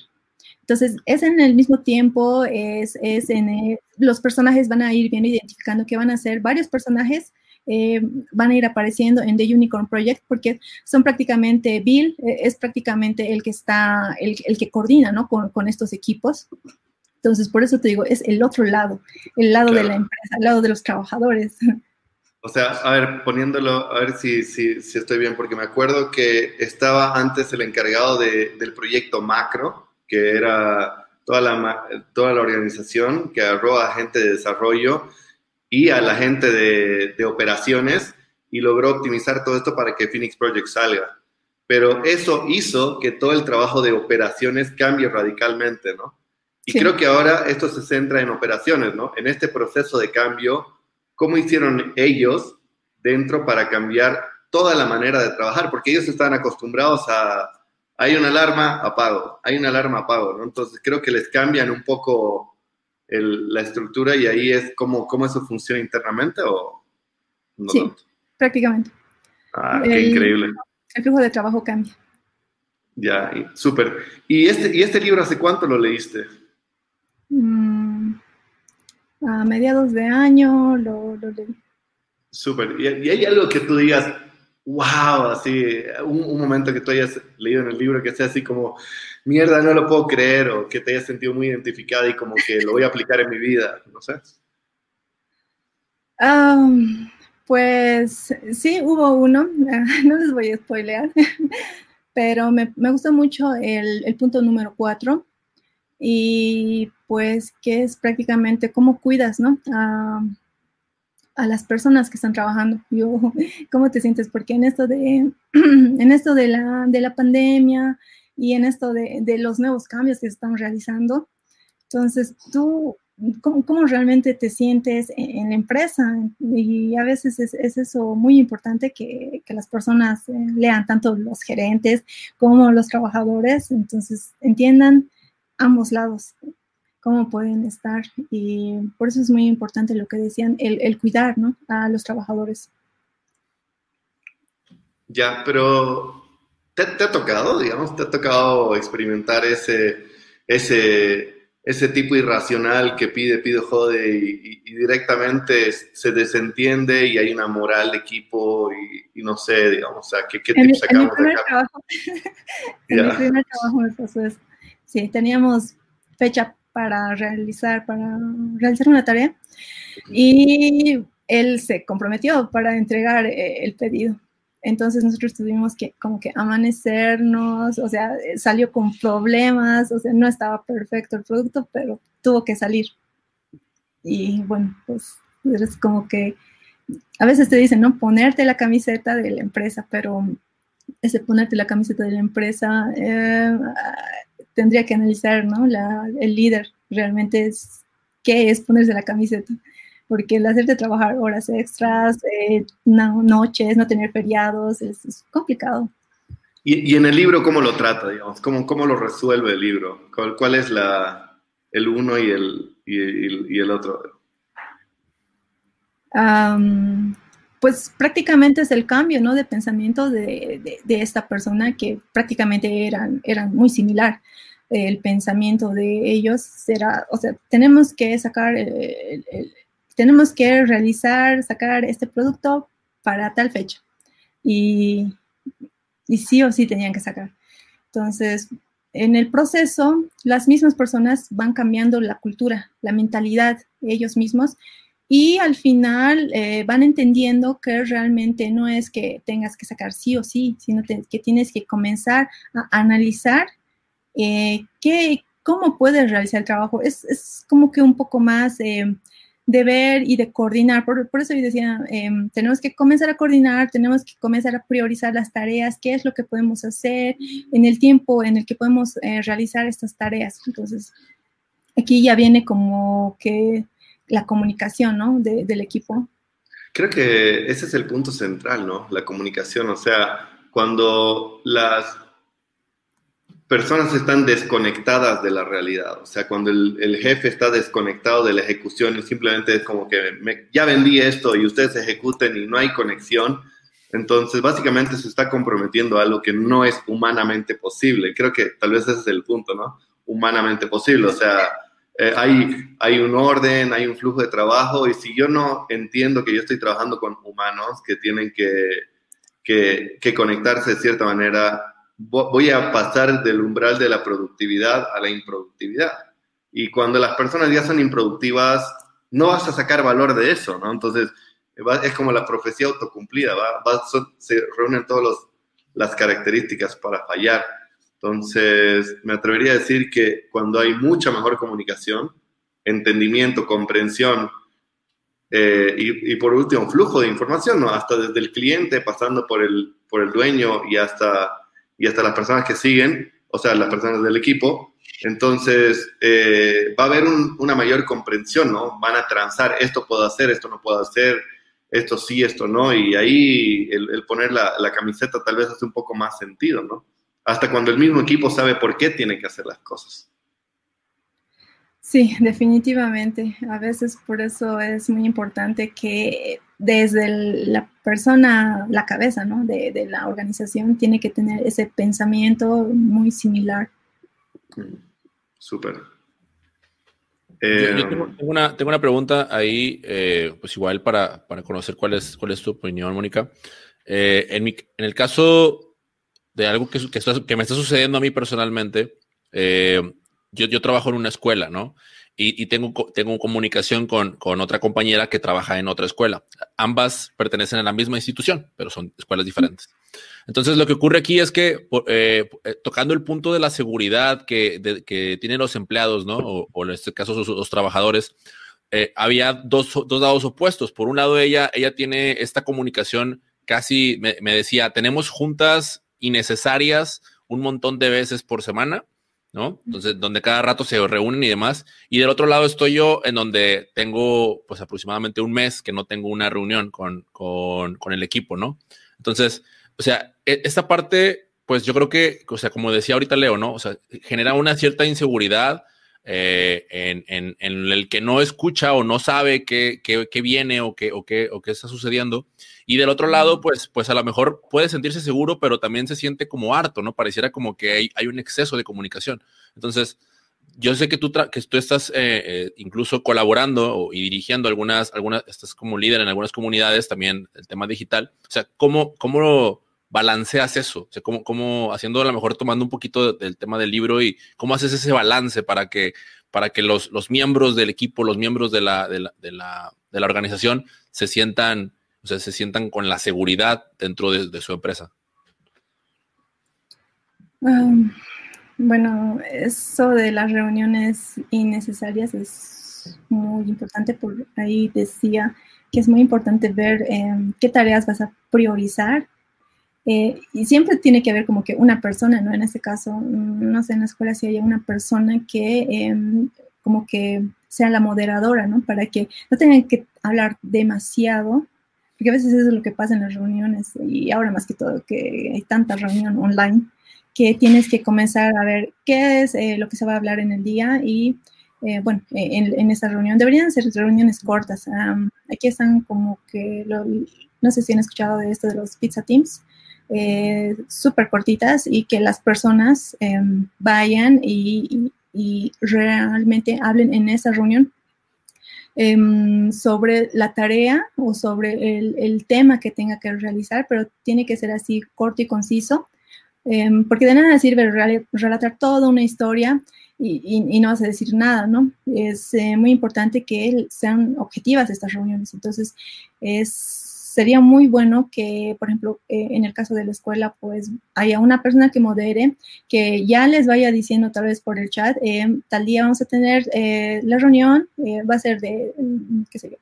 Entonces, es en el mismo tiempo, es, es en los personajes van a ir viendo, identificando que van a ser varios personajes eh, van a ir apareciendo en The Unicorn Project porque son prácticamente, Bill eh, es prácticamente el que está, el, que coordina, ¿no? Con, con, estos equipos. Entonces, por eso te digo, es el otro lado, el lado de la empresa, el lado de los trabajadores. O sea, a ver, poniéndolo, a ver si, si, si estoy bien, porque me acuerdo que estaba antes el encargado de, del proyecto macro, que era toda la, toda la organización que agarró a gente de desarrollo y a la gente de, de operaciones y logró optimizar todo esto para que Phoenix Project salga. Pero eso hizo que todo el trabajo de operaciones cambie radicalmente, ¿no? Y creo que ahora esto se centra en operaciones, ¿no? En este proceso de cambio cómo hicieron ellos dentro para cambiar toda la manera de trabajar, porque ellos están acostumbrados a, hay una alarma, apago, hay una alarma, apago, ¿no? Entonces creo que les cambian un poco la estructura y ahí es cómo, cómo eso funciona internamente o no Sí, prácticamente. Ah, qué increíble. El flujo de trabajo cambia. Ya, súper. ¿Y este, ¿Y este libro hace cuánto lo leíste? Mm, a mediados de año lo, leí. Súper. ¿Y, hay algo que tú digas, wow, así, un, momento que tú hayas leído en el libro que sea así como, mierda, no lo puedo creer, o que te hayas sentido muy identificada y como que lo voy a aplicar en mi vida, no sé? pues sí, hubo uno, no les voy a spoilear, pero me, me gustó mucho el, el punto número cuatro, y pues que es prácticamente cómo cuidas, ¿no? A, las personas que están trabajando. Yo, ¿Cómo te sientes? Porque en esto de, en esto de, la, de la pandemia y en esto de, de, los nuevos cambios que se están realizando, entonces tú, ¿cómo, realmente te sientes en, la empresa? Y a veces es, es eso muy importante que, que las personas eh, lean, tanto los gerentes como los trabajadores, entonces entiendan ambos lados, cómo pueden estar. Y por eso es muy importante lo que decían, el, cuidar ¿no? a los trabajadores. Ya, pero ¿te, ha tocado, digamos, te ha tocado experimentar ese, ese, ese tipo irracional que pide, pide, jode y, directamente se desentiende y hay una moral de equipo y, no sé, digamos, o sea, ¿qué, qué tips sacamos de acá? en mi primer trabajo me pasó eso sí, teníamos fecha para realizar, para realizar una tarea y él se comprometió para entregar eh, el pedido. Entonces nosotros tuvimos que como que amanecernos, o sea, salió con problemas, o sea, no estaba perfecto el producto, pero tuvo que salir. Y bueno, pues es como que a veces te dicen, ¿no? Ponerte la camiseta de la empresa, pero ese ponerte la camiseta de la empresa eh, tendría que analizar, ¿no? el líder realmente es qué es ponerse la camiseta, porque el hacerte trabajar horas extras, eh, noches, no tener feriados, es, complicado. ¿Y, en el libro cómo lo trata, digamos? ¿Cómo, cómo lo resuelve el libro? ¿Cuál, es la, el uno y el, y, el otro? pues prácticamente es el cambio, ¿no? De pensamiento de, de, esta persona que prácticamente eran, eran muy similar el pensamiento de ellos será, o sea, tenemos que sacar, tenemos que realizar, sacar este producto para tal fecha. Y, y sí o sí tenían que sacar. Entonces, en el proceso, las mismas personas van cambiando la cultura, la mentalidad ellos mismos y al final eh, van entendiendo que realmente no es que tengas que sacar sí o sí, sino que tienes que comenzar a analizar eh, ¿cómo puedes realizar el trabajo? Es, como que un poco más eh, de ver y de coordinar. Por, eso yo decía, em, tenemos que comenzar a coordinar, tenemos que comenzar a priorizar las tareas, qué es lo que podemos hacer en el tiempo en el que podemos eh, realizar estas tareas. Entonces, aquí ya viene como que la comunicación, ¿no? del equipo. Creo que ese es el punto central, ¿no? La comunicación, o sea, cuando las personas están desconectadas de la realidad. O sea, cuando el, jefe está desconectado de la ejecución y simplemente es como que ya vendí esto y ustedes ejecuten y no hay conexión, entonces básicamente se está comprometiendo a algo que no es humanamente posible. Creo que tal vez ese es el punto, ¿no? Humanamente posible. O sea, eh, hay, hay un orden, hay un flujo de trabajo y si yo no entiendo que yo estoy trabajando con humanos que tienen que, que conectarse de cierta manera, voy a pasar del umbral de la productividad a la improductividad. Y cuando las personas ya son improductivas, no vas a sacar valor de eso, ¿no? Entonces, es como la profecía autocumplida, ¿va? se reúnen todas las características para fallar. Entonces, me atrevería a decir que cuando hay mucha mejor comunicación, entendimiento, comprensión eh, y, por último, flujo de información, ¿no? hasta desde el cliente, pasando por el, por el dueño y hasta, y hasta las personas que siguen, o sea, las personas del equipo, entonces eh, va a haber una mayor comprensión, ¿no? Van a transar, esto puedo hacer, esto no puedo hacer, esto sí, esto no, y ahí el, poner la, la, camiseta tal vez hace un poco más sentido, ¿no? hasta cuando el mismo equipo sabe por qué tiene que hacer las cosas. Sí, definitivamente. A veces por eso es muy importante que desde la persona, la cabeza ¿no? de, la organización, tiene que tener ese pensamiento muy similar. Mm, súper. yo, tengo, una, tengo, una, pregunta ahí, eh, pues igual para, para, conocer cuál es, cuál es tu opinión, Mónica. Eh, en, mi, en el caso de algo que, que, me está sucediendo a mí personalmente. Eh, yo, yo, trabajo en una escuela, ¿no? Y, tengo, tengo comunicación con, con, otra compañera que trabaja en otra escuela. Ambas pertenecen a la misma institución, pero son escuelas diferentes. Entonces, lo que ocurre aquí es que, eh, eh, tocando el punto de la seguridad que, que tienen los empleados, ¿no? O, en este caso, los, trabajadores, había dos, dos lados opuestos. Por un lado, ella, ella tiene esta comunicación casi, me, me decía, tenemos juntas innecesarias un montón de veces por semana, ¿no? Entonces, donde cada rato se reúnen y demás. Y del otro lado estoy yo, en donde tengo, pues, aproximadamente un mes que no tengo una reunión con, con, con el equipo, ¿no? Entonces, o sea, e, esta parte, pues yo creo que, o sea, como decía ahorita Leo, ¿no? O sea, genera una cierta inseguridad eh, en, en, en, el que no escucha o no sabe qué, qué, qué viene o qué, o, qué, o qué está sucediendo. Y del otro lado, pues, pues a lo mejor puede sentirse seguro, pero también se siente como harto, ¿no? Pareciera como que hay, hay un exceso de comunicación. Entonces, yo sé que tú, que tú estás eh, eh, incluso colaborando y dirigiendo algunas, algunas, estás como líder en algunas comunidades, también el tema digital. O sea, ¿cómo, cómo balanceas eso? O sea, ¿cómo, cómo haciendo a lo mejor tomando un poquito del tema del libro y cómo haces ese balance para que, para que los, los miembros del equipo, los miembros de la, de la, de la, de la organización se sientan o sea, se sientan con la seguridad dentro de, su empresa? bueno, eso de las reuniones innecesarias es muy importante. Por ahí decía que es muy importante ver em, qué tareas vas a priorizar. Eh, y siempre tiene que haber como que una persona, ¿no? En este caso, mm, no sé, en la escuela si hay una persona que em, como que sea la moderadora, ¿no? Para que no tengan que hablar demasiado porque a veces eso es lo que pasa en las reuniones y ahora más que todo que hay tanta reunión online que tienes que comenzar a ver qué es eh, lo que se va a hablar en el día y eh, bueno, eh, en, en, reunión deberían ser reuniones cortas. aquí están como que, no sé si han escuchado de esto de los pizza teams, súper cortitas y que las personas em, vayan y, y realmente hablen en esa reunión Em, sobre la tarea o sobre el, tema que tenga que realizar, pero tiene que ser así corto y conciso, em, porque de nada sirve relatar toda una historia y, no vas a decir nada, ¿no? Es eh, muy importante que sean objetivas estas reuniones, entonces es sería muy bueno que, por ejemplo, eh, en el caso de la escuela, pues haya una persona que modere, que ya les vaya diciendo tal vez por el chat, eh, tal día vamos a tener eh, la reunión, va a ser de, mm, qué sé yo,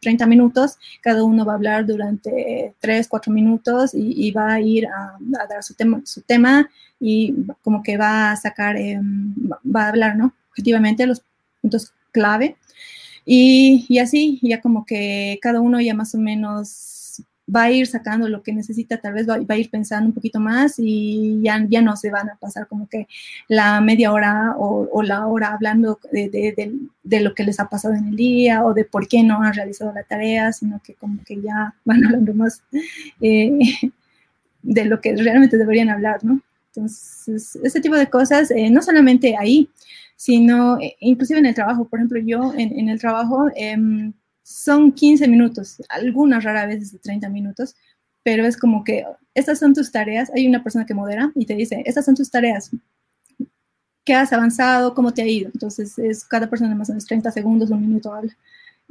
30 minutos, cada uno va a hablar durante 3, 4 minutos y, va a ir a, dar su tema, su tema y como que va a sacar, va a hablar, ¿no? Objetivamente los puntos clave y, así, ya como que cada uno ya más o menos va a ir sacando lo que necesita, tal vez va, a ir pensando un poquito más y ya, ya no se van a pasar como que la media hora o, la hora hablando de, lo que les ha pasado en el día o de por qué no han realizado la tarea, sino que como que ya van hablando más eh, de lo que realmente deberían hablar, ¿no? Entonces, ese tipo de cosas, eh, no solamente ahí, sino eh, inclusive en el trabajo. Por ejemplo, yo en, el trabajo em, son 15 minutos, algunas rara veces de 30 minutos, pero es como que estas son tus tareas. Hay una persona que modera y te dice, estas son tus tareas. ¿Qué has avanzado? ¿Cómo te ha ido? Entonces, es cada persona más o menos 30 segundos, un minuto habla.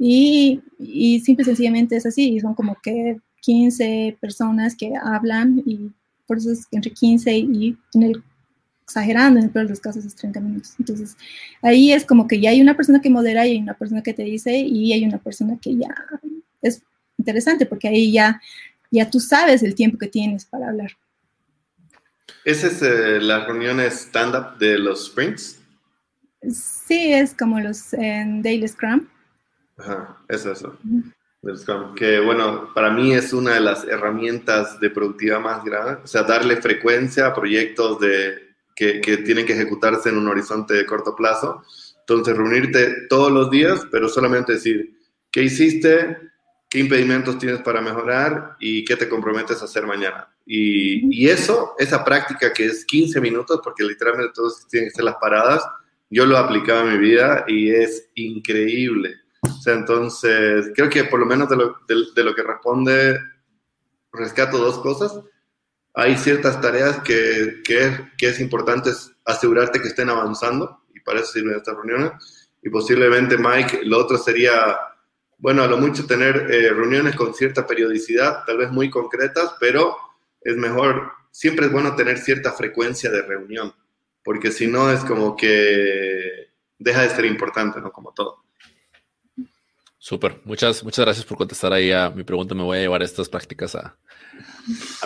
Y, y simple y sencillamente es así, y son como que 15 personas que hablan y por eso es entre 15 y en el exagerando, en el peor de los casos es 30 minutos. Entonces, ahí es como que ya hay una persona que modera y hay una persona que te dice y hay una persona que ya es interesante porque ahí ya, ya tú sabes el tiempo que tienes para hablar. ¿Esa es eh, la reunión stand-up de los sprints? Sí, es como los en Daily Scrum. Ajá, es eso. Que bueno, para mí es una de las herramientas de productividad más grande. O sea, darle frecuencia a proyectos de, que, tienen que ejecutarse en un horizonte de corto plazo. Entonces, reunirte todos los días, pero solamente decir, ¿qué hiciste? ¿Qué impedimentos tienes para mejorar? ¿Y qué te comprometes a hacer mañana? Y, y eso, esa práctica que es 15 minutos, porque literalmente todos tienen que ser las paradas, yo lo he aplicado en mi vida y es increíble o sea, entonces, creo que por lo menos de, lo que responde, rescato dos cosas. Hay ciertas tareas que, que, que, es importante asegurarte que estén avanzando, y para eso sirven estas reuniones. Y posiblemente, Mike, lo otro sería, bueno, a lo mucho tener eh, reuniones con cierta periodicidad, tal vez muy concretas, pero es mejor, siempre es bueno tener cierta frecuencia de reunión, porque si no es como que deja de ser importante, ¿no? Como todo. Súper, muchas, muchas gracias por contestar ahí a mi pregunta. Me voy a llevar estas prácticas a,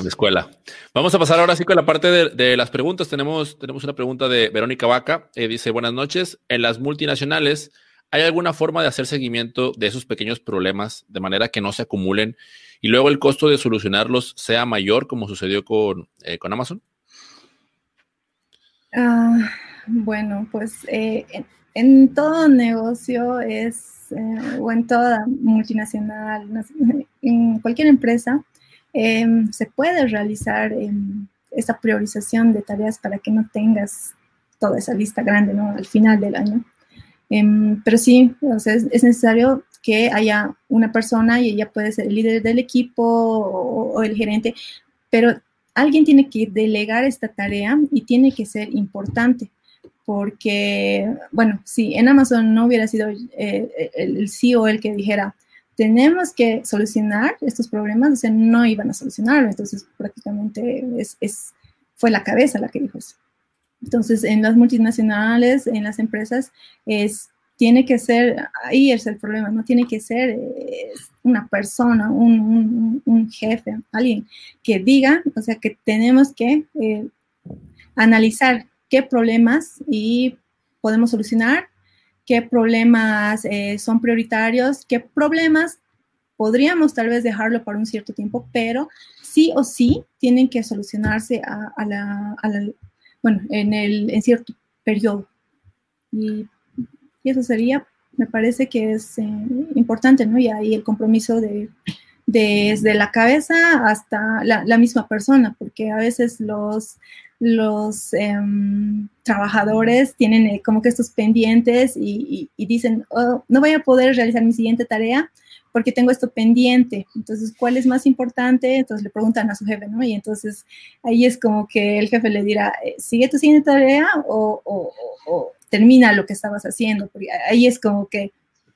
mi escuela. Vamos a pasar ahora sí con la parte de, las preguntas. Tenemos, tenemos una pregunta de Verónica Vaca. Eh, dice, buenas noches. En las multinacionales, ¿hay alguna forma de hacer seguimiento de esos pequeños problemas de manera que no se acumulen y luego el costo de solucionarlos sea mayor como sucedió con, eh, con Amazon? Ah, bueno, pues eh, en todo negocio es eh, o en toda multinacional, en cualquier empresa, em, se puede realizar em, esa priorización de tareas para que no tengas toda esa lista grande al final del año. Em, pero sí, es, necesario que haya una persona y ella puede ser el líder del equipo o el gerente, pero alguien tiene que delegar esta tarea y tiene que ser importante porque, bueno, si en Amazon no hubiera sido eh, el CEO el que dijera, tenemos que solucionar estos problemas, o sea, no iban a solucionarlo, entonces prácticamente es, es, fue la cabeza la que dijo eso. Entonces, en las multinacionales, en las empresas, es, tiene que ser, ahí es el problema, no tiene que ser una persona, un, un, jefe, alguien que diga, o sea, que tenemos que eh, analizar qué problemas y podemos solucionar, qué problemas eh, son prioritarios, qué problemas podríamos tal vez dejarlo para un cierto tiempo, pero sí o sí tienen que solucionarse a, la, bueno, en, el, en cierto periodo. Y, eso sería, me parece que es eh, importante, ¿no? Y ahí el compromiso de, desde la cabeza hasta la, la, misma persona, porque a veces los, los em, trabajadores tienen eh, como que estos pendientes y, dicen, oh, no voy a poder realizar mi siguiente tarea porque tengo esto pendiente. Entonces, ¿cuál es más importante? Entonces le preguntan a su jefe, ¿no? Y entonces ahí es como que el jefe le dirá, eh, ¿sigue tu siguiente tarea o, termina lo que estabas haciendo? Ahí es como que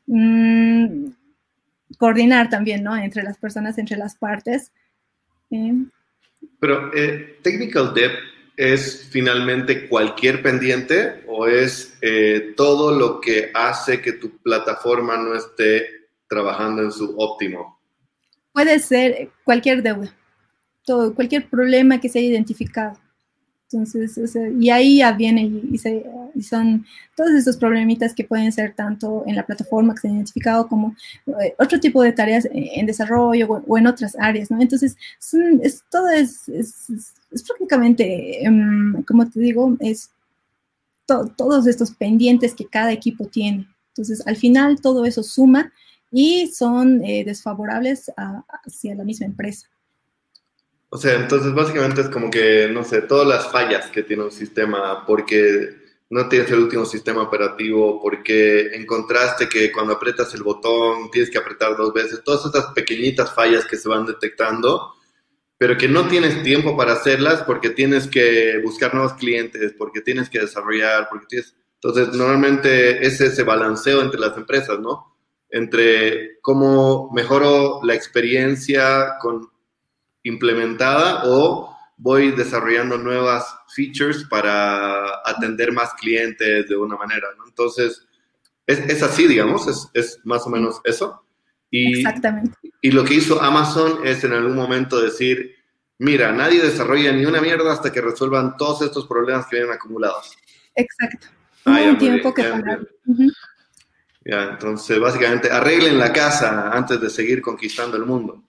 mm, coordinar también, ¿no? Entre las personas, entre las partes. ¿eh? Pero Technical Debt es finalmente cualquier pendiente o es eh, todo lo que hace que tu plataforma no esté trabajando en su óptimo? Puede ser cualquier deuda, todo, cualquier problema que se haya identificado. Entonces, y ahí ya viene y, son todos esos problemitas que pueden ser tanto en la plataforma que se ha identificado como eh, otro tipo de tareas en, desarrollo o, en otras áreas, ¿no? Entonces, es, todo es, es prácticamente, em, como te digo, es todos estos pendientes que cada equipo tiene. Entonces, al final todo eso suma y son eh, desfavorables hacia la misma empresa. O sea, entonces básicamente es como que, no sé, todas las fallas que tiene un sistema, porque no tienes el último sistema operativo, porque encontraste que cuando aprietas el botón tienes que apretar dos veces, todas estas pequeñitas fallas que se van detectando, pero que no tienes tiempo para hacerlas porque tienes que buscar nuevos clientes, porque tienes que desarrollar, porque tienes... Entonces, normalmente es ese balanceo entre las empresas, ¿no? Entre cómo mejoro la experiencia con implementada o voy desarrollando nuevas features para atender más clientes de una manera, ¿no? Entonces, es, es así, digamos, es, es, más o menos eso. Y, Exactamente. Y lo que hizo Amazon es en algún momento decir, mira, nadie desarrolla ni una mierda hasta que resuelvan todos estos problemas que vienen acumulados. Exacto. Ah, un tiempo que ya, entonces, básicamente, arreglen la casa antes de seguir conquistando el mundo.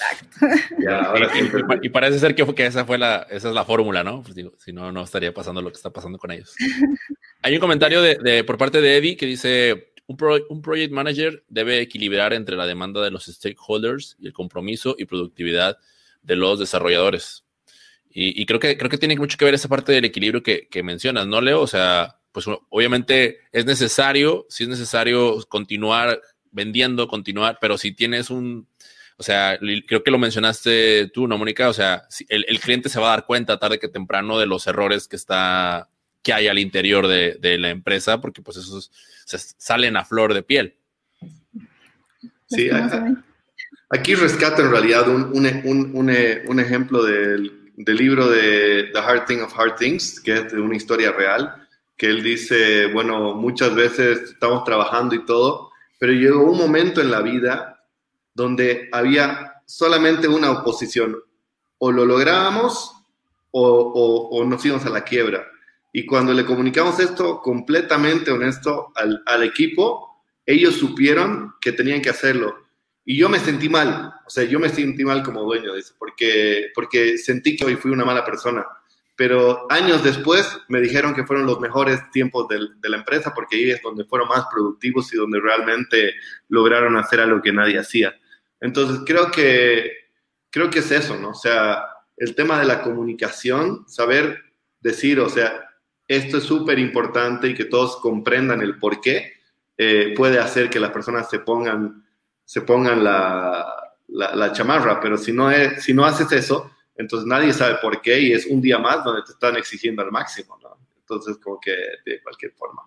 Exacto. y, parece ser que, que, esa fue la, esa es la fórmula, ¿no? Pues digo, si no, no estaría pasando lo que está pasando con ellos. Hay un comentario de, de, por parte de Eddie que dice, un, pro, un project manager debe equilibrar entre la demanda de los stakeholders y el compromiso y productividad de los desarrolladores. Y, y, creo, que, creo que tiene mucho que ver esa parte del equilibrio que, que mencionas, ¿no, Leo? O sea, pues obviamente es necesario, si es necesario continuar vendiendo, continuar, pero si tienes un, o sea, creo que lo mencionaste tú, ¿no, Mónica? O sea, el, el, cliente se va a dar cuenta tarde que temprano de los errores que está, que hay al interior de, de la empresa, porque pues esos se salen a flor de piel. Sí, aquí rescato en realidad un, un, un, un ejemplo del, del, libro de The Hard Thing of Hard Things, que es de una historia real, que él dice, bueno, muchas veces estamos trabajando y todo, pero llegó un momento en la vida donde había solamente una oposición, o lo lográbamos o, o, o nos íbamos a la quiebra. Y cuando le comunicamos esto completamente honesto al, al, equipo, ellos supieron que tenían que hacerlo. Y yo me sentí mal, o sea, yo me sentí mal como dueño eso, porque, porque sentí que hoy fui una mala persona. Pero años después me dijeron que fueron los mejores tiempos de, de la empresa, porque ahí es donde fueron más productivos y donde realmente lograron hacer algo que nadie hacía. Entonces, creo que, creo que es eso, ¿no? O sea, el tema de la comunicación, saber decir, o sea, esto es súper importante y que todos comprendan el por qué, eh, puede hacer que las personas se pongan, se pongan la, la, la chamarra, pero si no, es, si no haces eso, entonces nadie sabe por qué y es un día más donde te están exigiendo al máximo, ¿no? Entonces, como que de cualquier forma.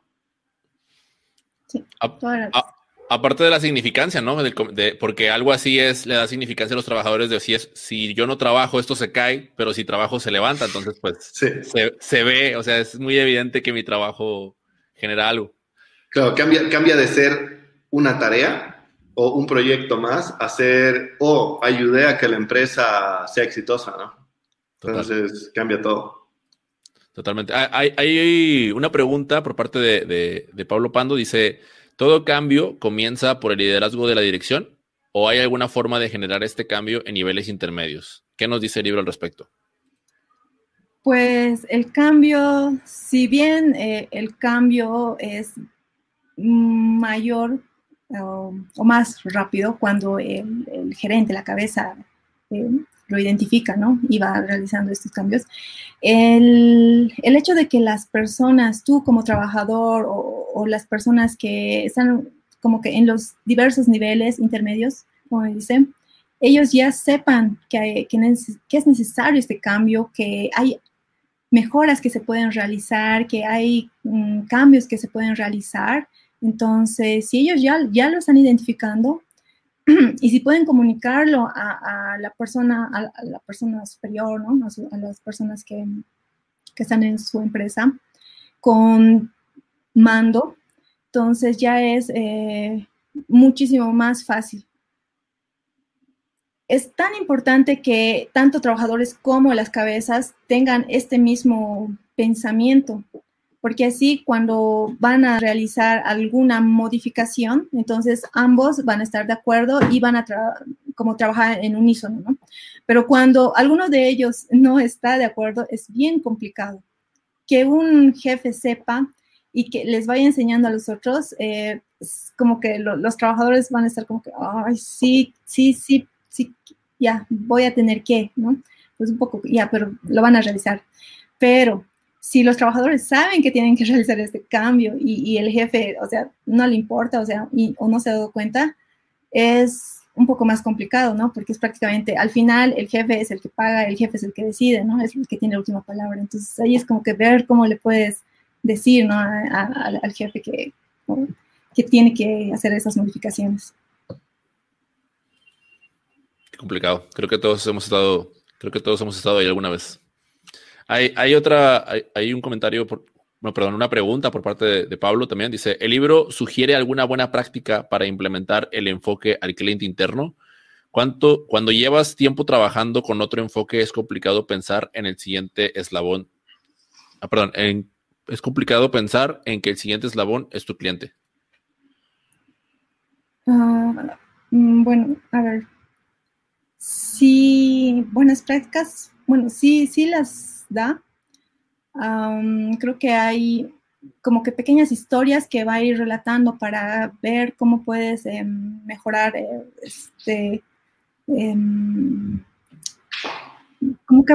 Sí, a, a, aparte de la significancia, ¿no? De, de, porque algo así es, le da significancia a los trabajadores de si es, si yo no trabajo, esto se cae, pero si trabajo se levanta, entonces pues sí. se, se, ve, o sea, es muy evidente que mi trabajo genera algo. Claro, cambia, cambia de ser una tarea o un proyecto más a ser, o oh, ayudé a que la empresa sea exitosa, ¿no? Entonces Total. cambia todo. Totalmente. Hay, hay, una pregunta por parte de, de, de Pablo Pando, dice, ¿Todo cambio comienza por el liderazgo de la dirección o hay alguna forma de generar este cambio en niveles intermedios? ¿Qué nos dice el libro al respecto? Pues el cambio, si bien eh, el cambio es mayor uh, o más rápido cuando el, el gerente, la cabeza, eh, lo identifica, ¿no? Y va realizando estos cambios. El, el hecho de que las personas, tú como trabajador o, las personas que están como que en los diversos niveles intermedios, como dicen, ellos ya sepan que, hay, que, es necesario este cambio, que hay mejoras que se pueden realizar, que hay um, cambios que se pueden realizar. Entonces, si ellos ya, ya lo están identificando, y si pueden comunicarlo a, la persona, a, a, la persona superior, ¿no? a, las personas que, que, están en su empresa, con mando, entonces ya es eh, muchísimo más fácil. Es tan importante que tanto trabajadores como las cabezas tengan este mismo pensamiento, porque así cuando van a realizar alguna modificación, entonces ambos van a estar de acuerdo y van a tra como trabajar en unísono, ¿no? Pero cuando alguno de ellos no está de acuerdo, es bien complicado. Que un jefe sepa y que les vaya enseñando a los otros, eh, como que lo, los trabajadores van a estar como que, ay, sí, sí, sí, sí, ya, voy a tener que, ¿no? Pues un poco, ya, pero lo van a realizar. Pero si los trabajadores saben que tienen que realizar este cambio y, el jefe, o sea, no le importa, o sea, o no se ha dado cuenta, es un poco más complicado, ¿no? Porque es prácticamente, al final, el jefe es el que paga, el jefe es el que decide, ¿no? Es el que tiene la última palabra. Entonces, ahí es como que ver cómo le puedes decir, ¿no? al jefe que, que tiene que hacer esas modificaciones. Complicado. Creo que todos hemos estado, creo que todos hemos estado ahí alguna vez. Hay, hay otra, hay, un comentario, por, bueno, perdón, una pregunta por parte de, Pablo también. Dice, ¿el libro sugiere alguna buena práctica para implementar el enfoque al cliente interno? ¿Cuánto, cuando llevas tiempo trabajando con otro enfoque es complicado pensar en el siguiente eslabón? Ah, perdón, es complicado pensar en que el siguiente eslabón es tu cliente. Ah, mm, bueno, a ver. Sí, buenas prácticas, bueno, sí, sí las da. creo que hay como que pequeñas historias que va a ir relatando para ver cómo puedes em, mejorar eh, este em, como que,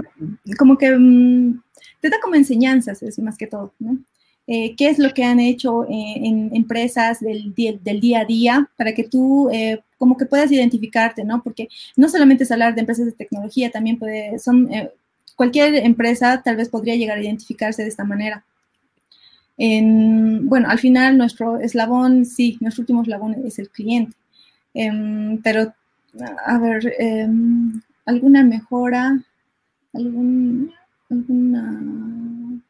como que mm, te da como enseñanzas, es más que todo, ¿no? Eh, qué es lo que han hecho eh, en empresas del del día, a día para que tú como que puedas identificarte, ¿no? Porque no solamente es hablar de empresas de tecnología, también puede, son, cualquier empresa tal vez podría llegar a identificarse de esta manera. En, bueno, al final nuestro eslabón, sí, nuestro último eslabón es el cliente. Em, pero, a ver, em, ¿alguna mejora? ¿Algún, ¿Alguna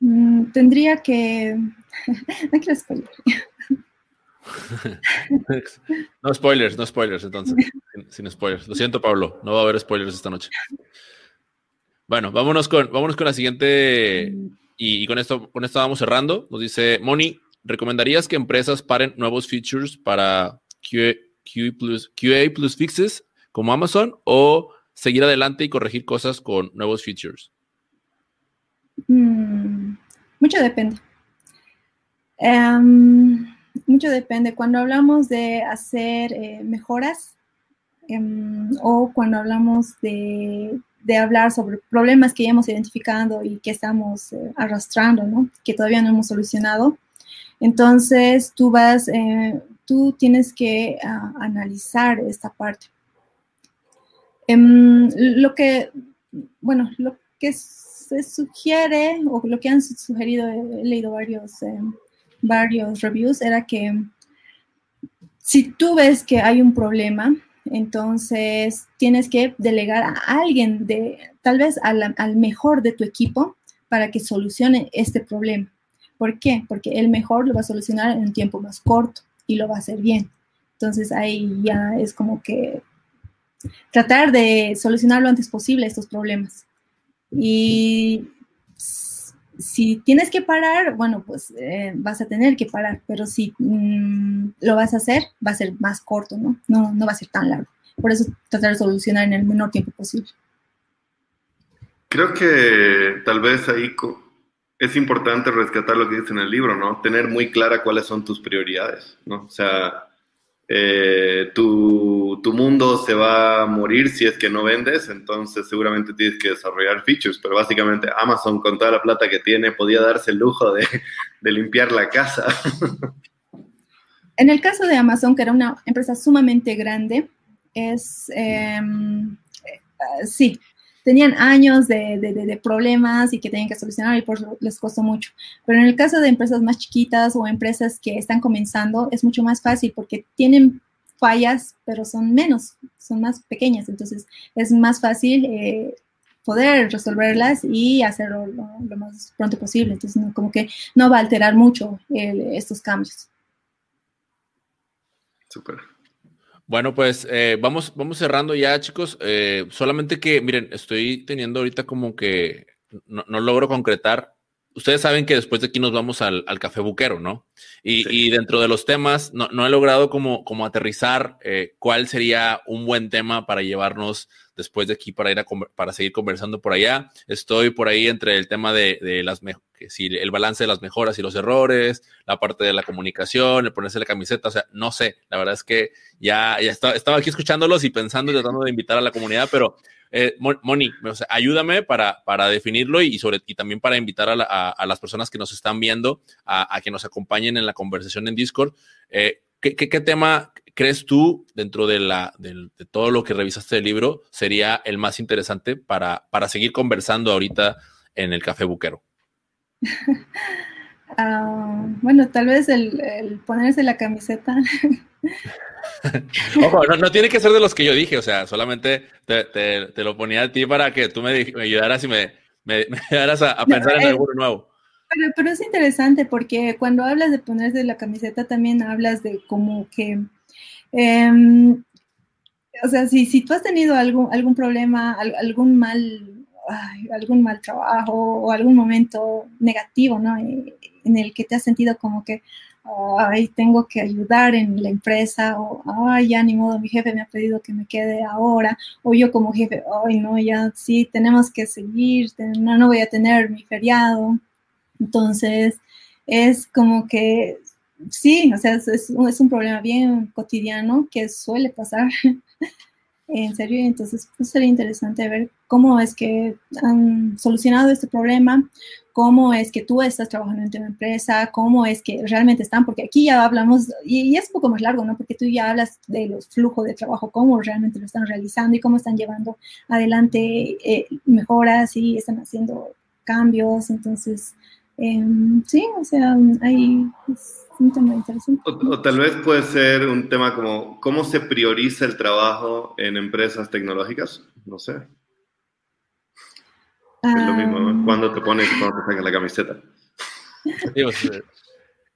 Mm, tendría que. no quiero spoiler. no spoilers, no spoilers, entonces. Sin, spoilers. Lo siento, Pablo. No va a haber spoilers esta noche. Bueno, vámonos con, vámonos con la siguiente. Y, con esto, con esto vamos cerrando. Nos dice Moni, ¿recomendarías que empresas paren nuevos features para QA, plus, QA plus fixes como Amazon o seguir adelante y corregir cosas con nuevos features? Mm, mucho depende. Em, mucho depende. Cuando hablamos de hacer eh, mejoras em, o cuando hablamos de, hablar sobre problemas que ya hemos identificado y que estamos eh, arrastrando, ¿no? que todavía no hemos solucionado, entonces tú vas, eh, tú tienes que ah, analizar esta parte. Em, lo que, bueno, lo que se sugiere, o lo que han sugerido, he leído varios, eh, varios reviews, era que si tú ves que hay un problema, entonces tienes que delegar a alguien de, tal vez al, al mejor de tu equipo, para que solucione este problema. ¿Por qué? Porque el mejor lo va a solucionar en un tiempo más corto y lo va a hacer bien. Entonces ahí ya es como que tratar de solucionar lo antes posible estos problemas. Y si tienes que parar, bueno, pues eh, vas a tener que parar, pero si mm, lo vas a hacer, va a ser más corto, ¿no? ¿no? No va a ser tan largo. Por eso tratar de solucionar en el menor tiempo posible. Creo que tal vez ahí es importante rescatar lo que dice en el libro, ¿no? Tener muy clara cuáles son tus prioridades, ¿no? O sea, eh, tu, tu, mundo se va a morir si es que no vendes, entonces seguramente tienes que desarrollar features, pero básicamente Amazon con toda la plata que tiene podía darse el lujo de, de limpiar la casa. En el caso de Amazon, que era una empresa sumamente grande, es, em, eh, sí, tenían años de, problemas y que tenían que solucionar y por eso les costó mucho. Pero en el caso de empresas más chiquitas o empresas que están comenzando, es mucho más fácil porque tienen fallas, pero son menos, son más pequeñas. Entonces es más fácil eh, poder resolverlas y hacerlo lo, más pronto posible. Entonces como que no va a alterar mucho estos cambios. Súper. Bueno, pues eh, vamos, vamos cerrando ya, chicos. Eh, solamente que, miren, estoy teniendo ahorita como que no, logro concretar. Ustedes saben que después de aquí nos vamos al, café buquero, ¿no? Y, dentro de los temas, no, he logrado como, como aterrizar eh, cuál sería un buen tema para llevarnos después de aquí para ir a para seguir conversando por allá. Estoy por ahí entre el tema de, de las si el balance de las mejoras y los errores, la parte de la comunicación, el ponerse la camiseta, o sea, no sé, la verdad es que ya, ya estaba, aquí escuchándolos y pensando y tratando de invitar a la comunidad, pero eh, Moni, ayúdame para, para definirlo y, sobre, y también para invitar a, las personas que nos están viendo a, que nos acompañen en la conversación en Discord. Eh, ¿qué, tema crees tú dentro de, la, de, todo lo que revisaste del libro sería el más interesante para, para seguir conversando ahorita en el Café Buquero? Ah, bueno, tal vez el, ponerse la camiseta. Ojo, no, tiene que ser de los que yo dije, o sea, solamente te, lo ponía a ti para que tú me, ayudaras y me, me, ayudaras a, pensar en algo nuevo. Pero, es interesante porque cuando hablas de ponerse la camiseta también hablas de como que, em, o sea, si, si tú has tenido algún, algún problema, algún mal algún mal trabajo o algún momento negativo, ¿no? Eh, en el que te has sentido como que, ay, tengo que ayudar en la empresa, o, ay, ya ni modo, mi jefe me ha pedido que me quede ahora, o yo como jefe, ay, no, ya sí, tenemos que seguir, no, no voy a tener mi feriado. Entonces, es como que, sí, o sea, es, es un problema bien cotidiano que suele pasar en serio. Entonces, pues sería interesante ver cómo es que han solucionado este problema, cómo es que tú estás trabajando en tu empresa, cómo es que realmente están, porque aquí ya hablamos, y, es un poco más largo, ¿no? Porque tú ya hablas de los flujos de trabajo, cómo realmente lo están realizando y cómo están llevando adelante eh, mejoras y están haciendo cambios. Entonces, em, sí, o sea, hay un tema interesante. O, tal vez puede ser un tema como cómo se prioriza el trabajo en empresas tecnológicas, no sé. es lo mismo, ¿no? Ah. ¿Cuándo te pones y cuándo te sacas la camiseta?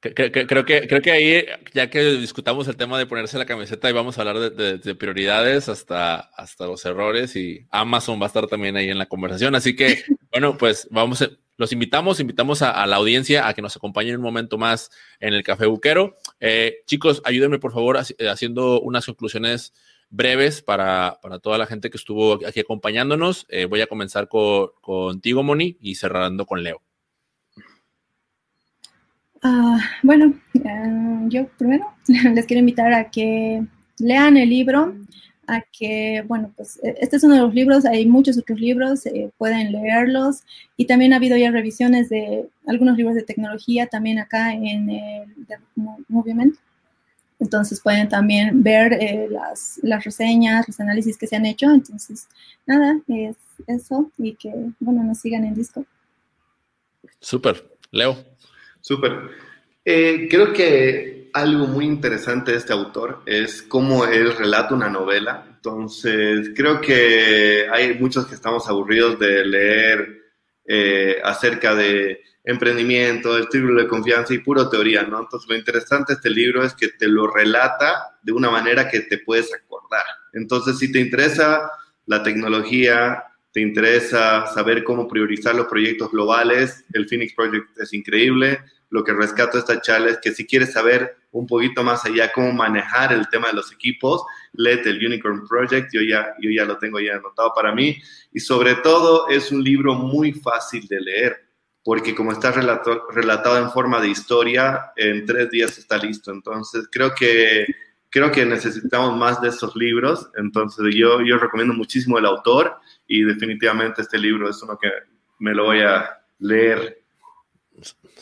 creo, que, creo que ahí, ya que discutamos el tema de ponerse la camiseta, y vamos a hablar de, de, prioridades hasta, hasta los errores y Amazon va a estar también ahí en la conversación. Así que, bueno, pues vamos, a, los invitamos, invitamos a, la audiencia a que nos acompañen un momento más en el Café Buquero. Eh, chicos, ayúdenme por favor eh, haciendo unas conclusiones breves para, toda la gente que estuvo aquí acompañándonos. Eh, voy a comenzar contigo, Moni, y cerrando con Leo. Ah, bueno, yo primero les quiero invitar a que lean el libro a que, bueno, pues e, este es uno de los libros, hay muchos otros libros, eh, pueden leerlos y también ha habido ya revisiones de algunos libros de tecnología también acá en el Movement. Entonces pueden también ver eh, las, las, reseñas, los análisis que se han hecho. Entonces, nada, es eso y que, bueno, nos sigan en disco. Súper. Leo. Súper. Eh, creo que algo muy interesante de este autor es cómo él relata una novela. Entonces, creo que hay muchos que estamos aburridos de leer eh, acerca de emprendimiento, el título de confianza y puro teoría, ¿no? Entonces, lo interesante de este libro es que te lo relata de una manera que te puedes acordar. Entonces, si te interesa la tecnología, te interesa saber cómo priorizar los proyectos globales, el Phoenix Project es increíble. Lo que rescato de esta charla es que si quieres saber un poquito más allá cómo manejar el tema de los equipos, léete el Unicorn Project, yo ya, yo ya lo tengo ya anotado para mí, y sobre todo es un libro muy fácil de leer, porque como está relatado en forma de historia, en tres días está listo, entonces creo que, creo que necesitamos más de estos libros, entonces yo, yo recomiendo muchísimo el autor y definitivamente este libro es uno que me lo voy a leer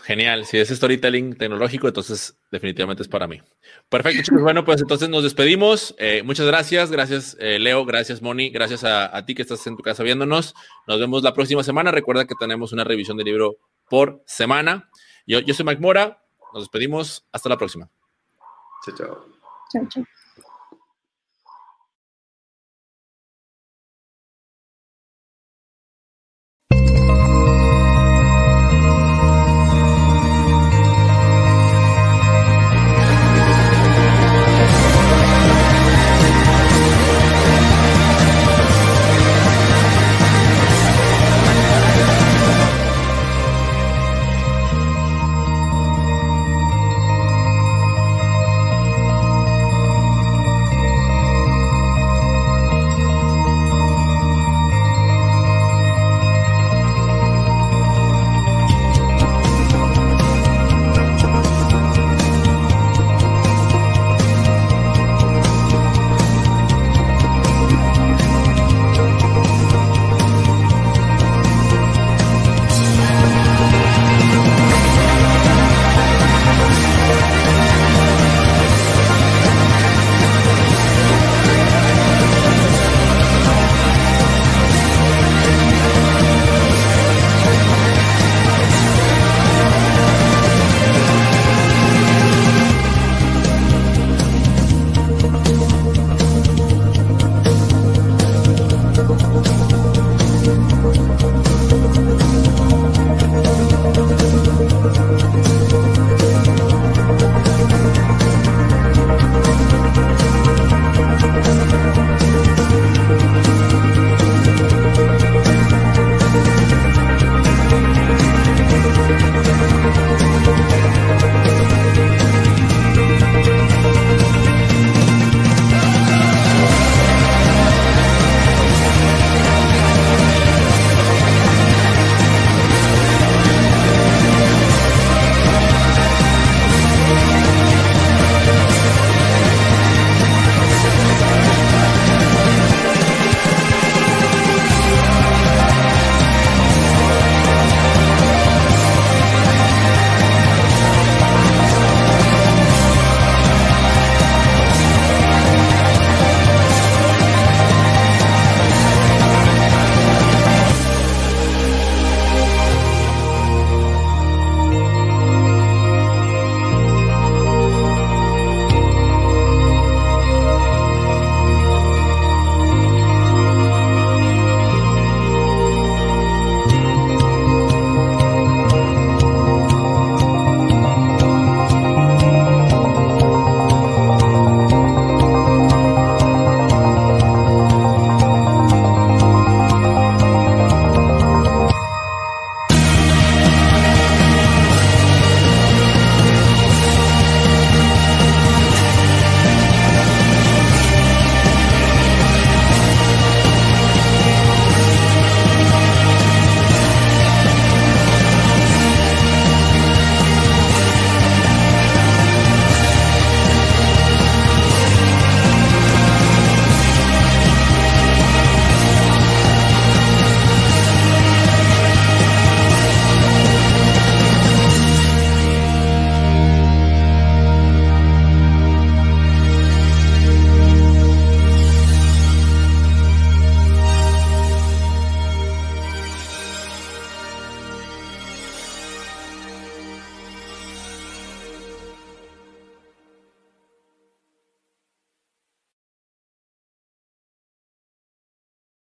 Genial, si es storytelling tecnológico, entonces definitivamente es para mí. Perfecto, chicos. Bueno, pues entonces nos despedimos. Eh, muchas gracias, gracias eh, Leo, gracias Moni, gracias a, ti que estás en tu casa viéndonos. Nos vemos la próxima semana. Recuerda que tenemos una revisión de libro por semana. Yo, yo soy Mike Mora, nos despedimos. Hasta la próxima. Chao, chao. Chao, chao.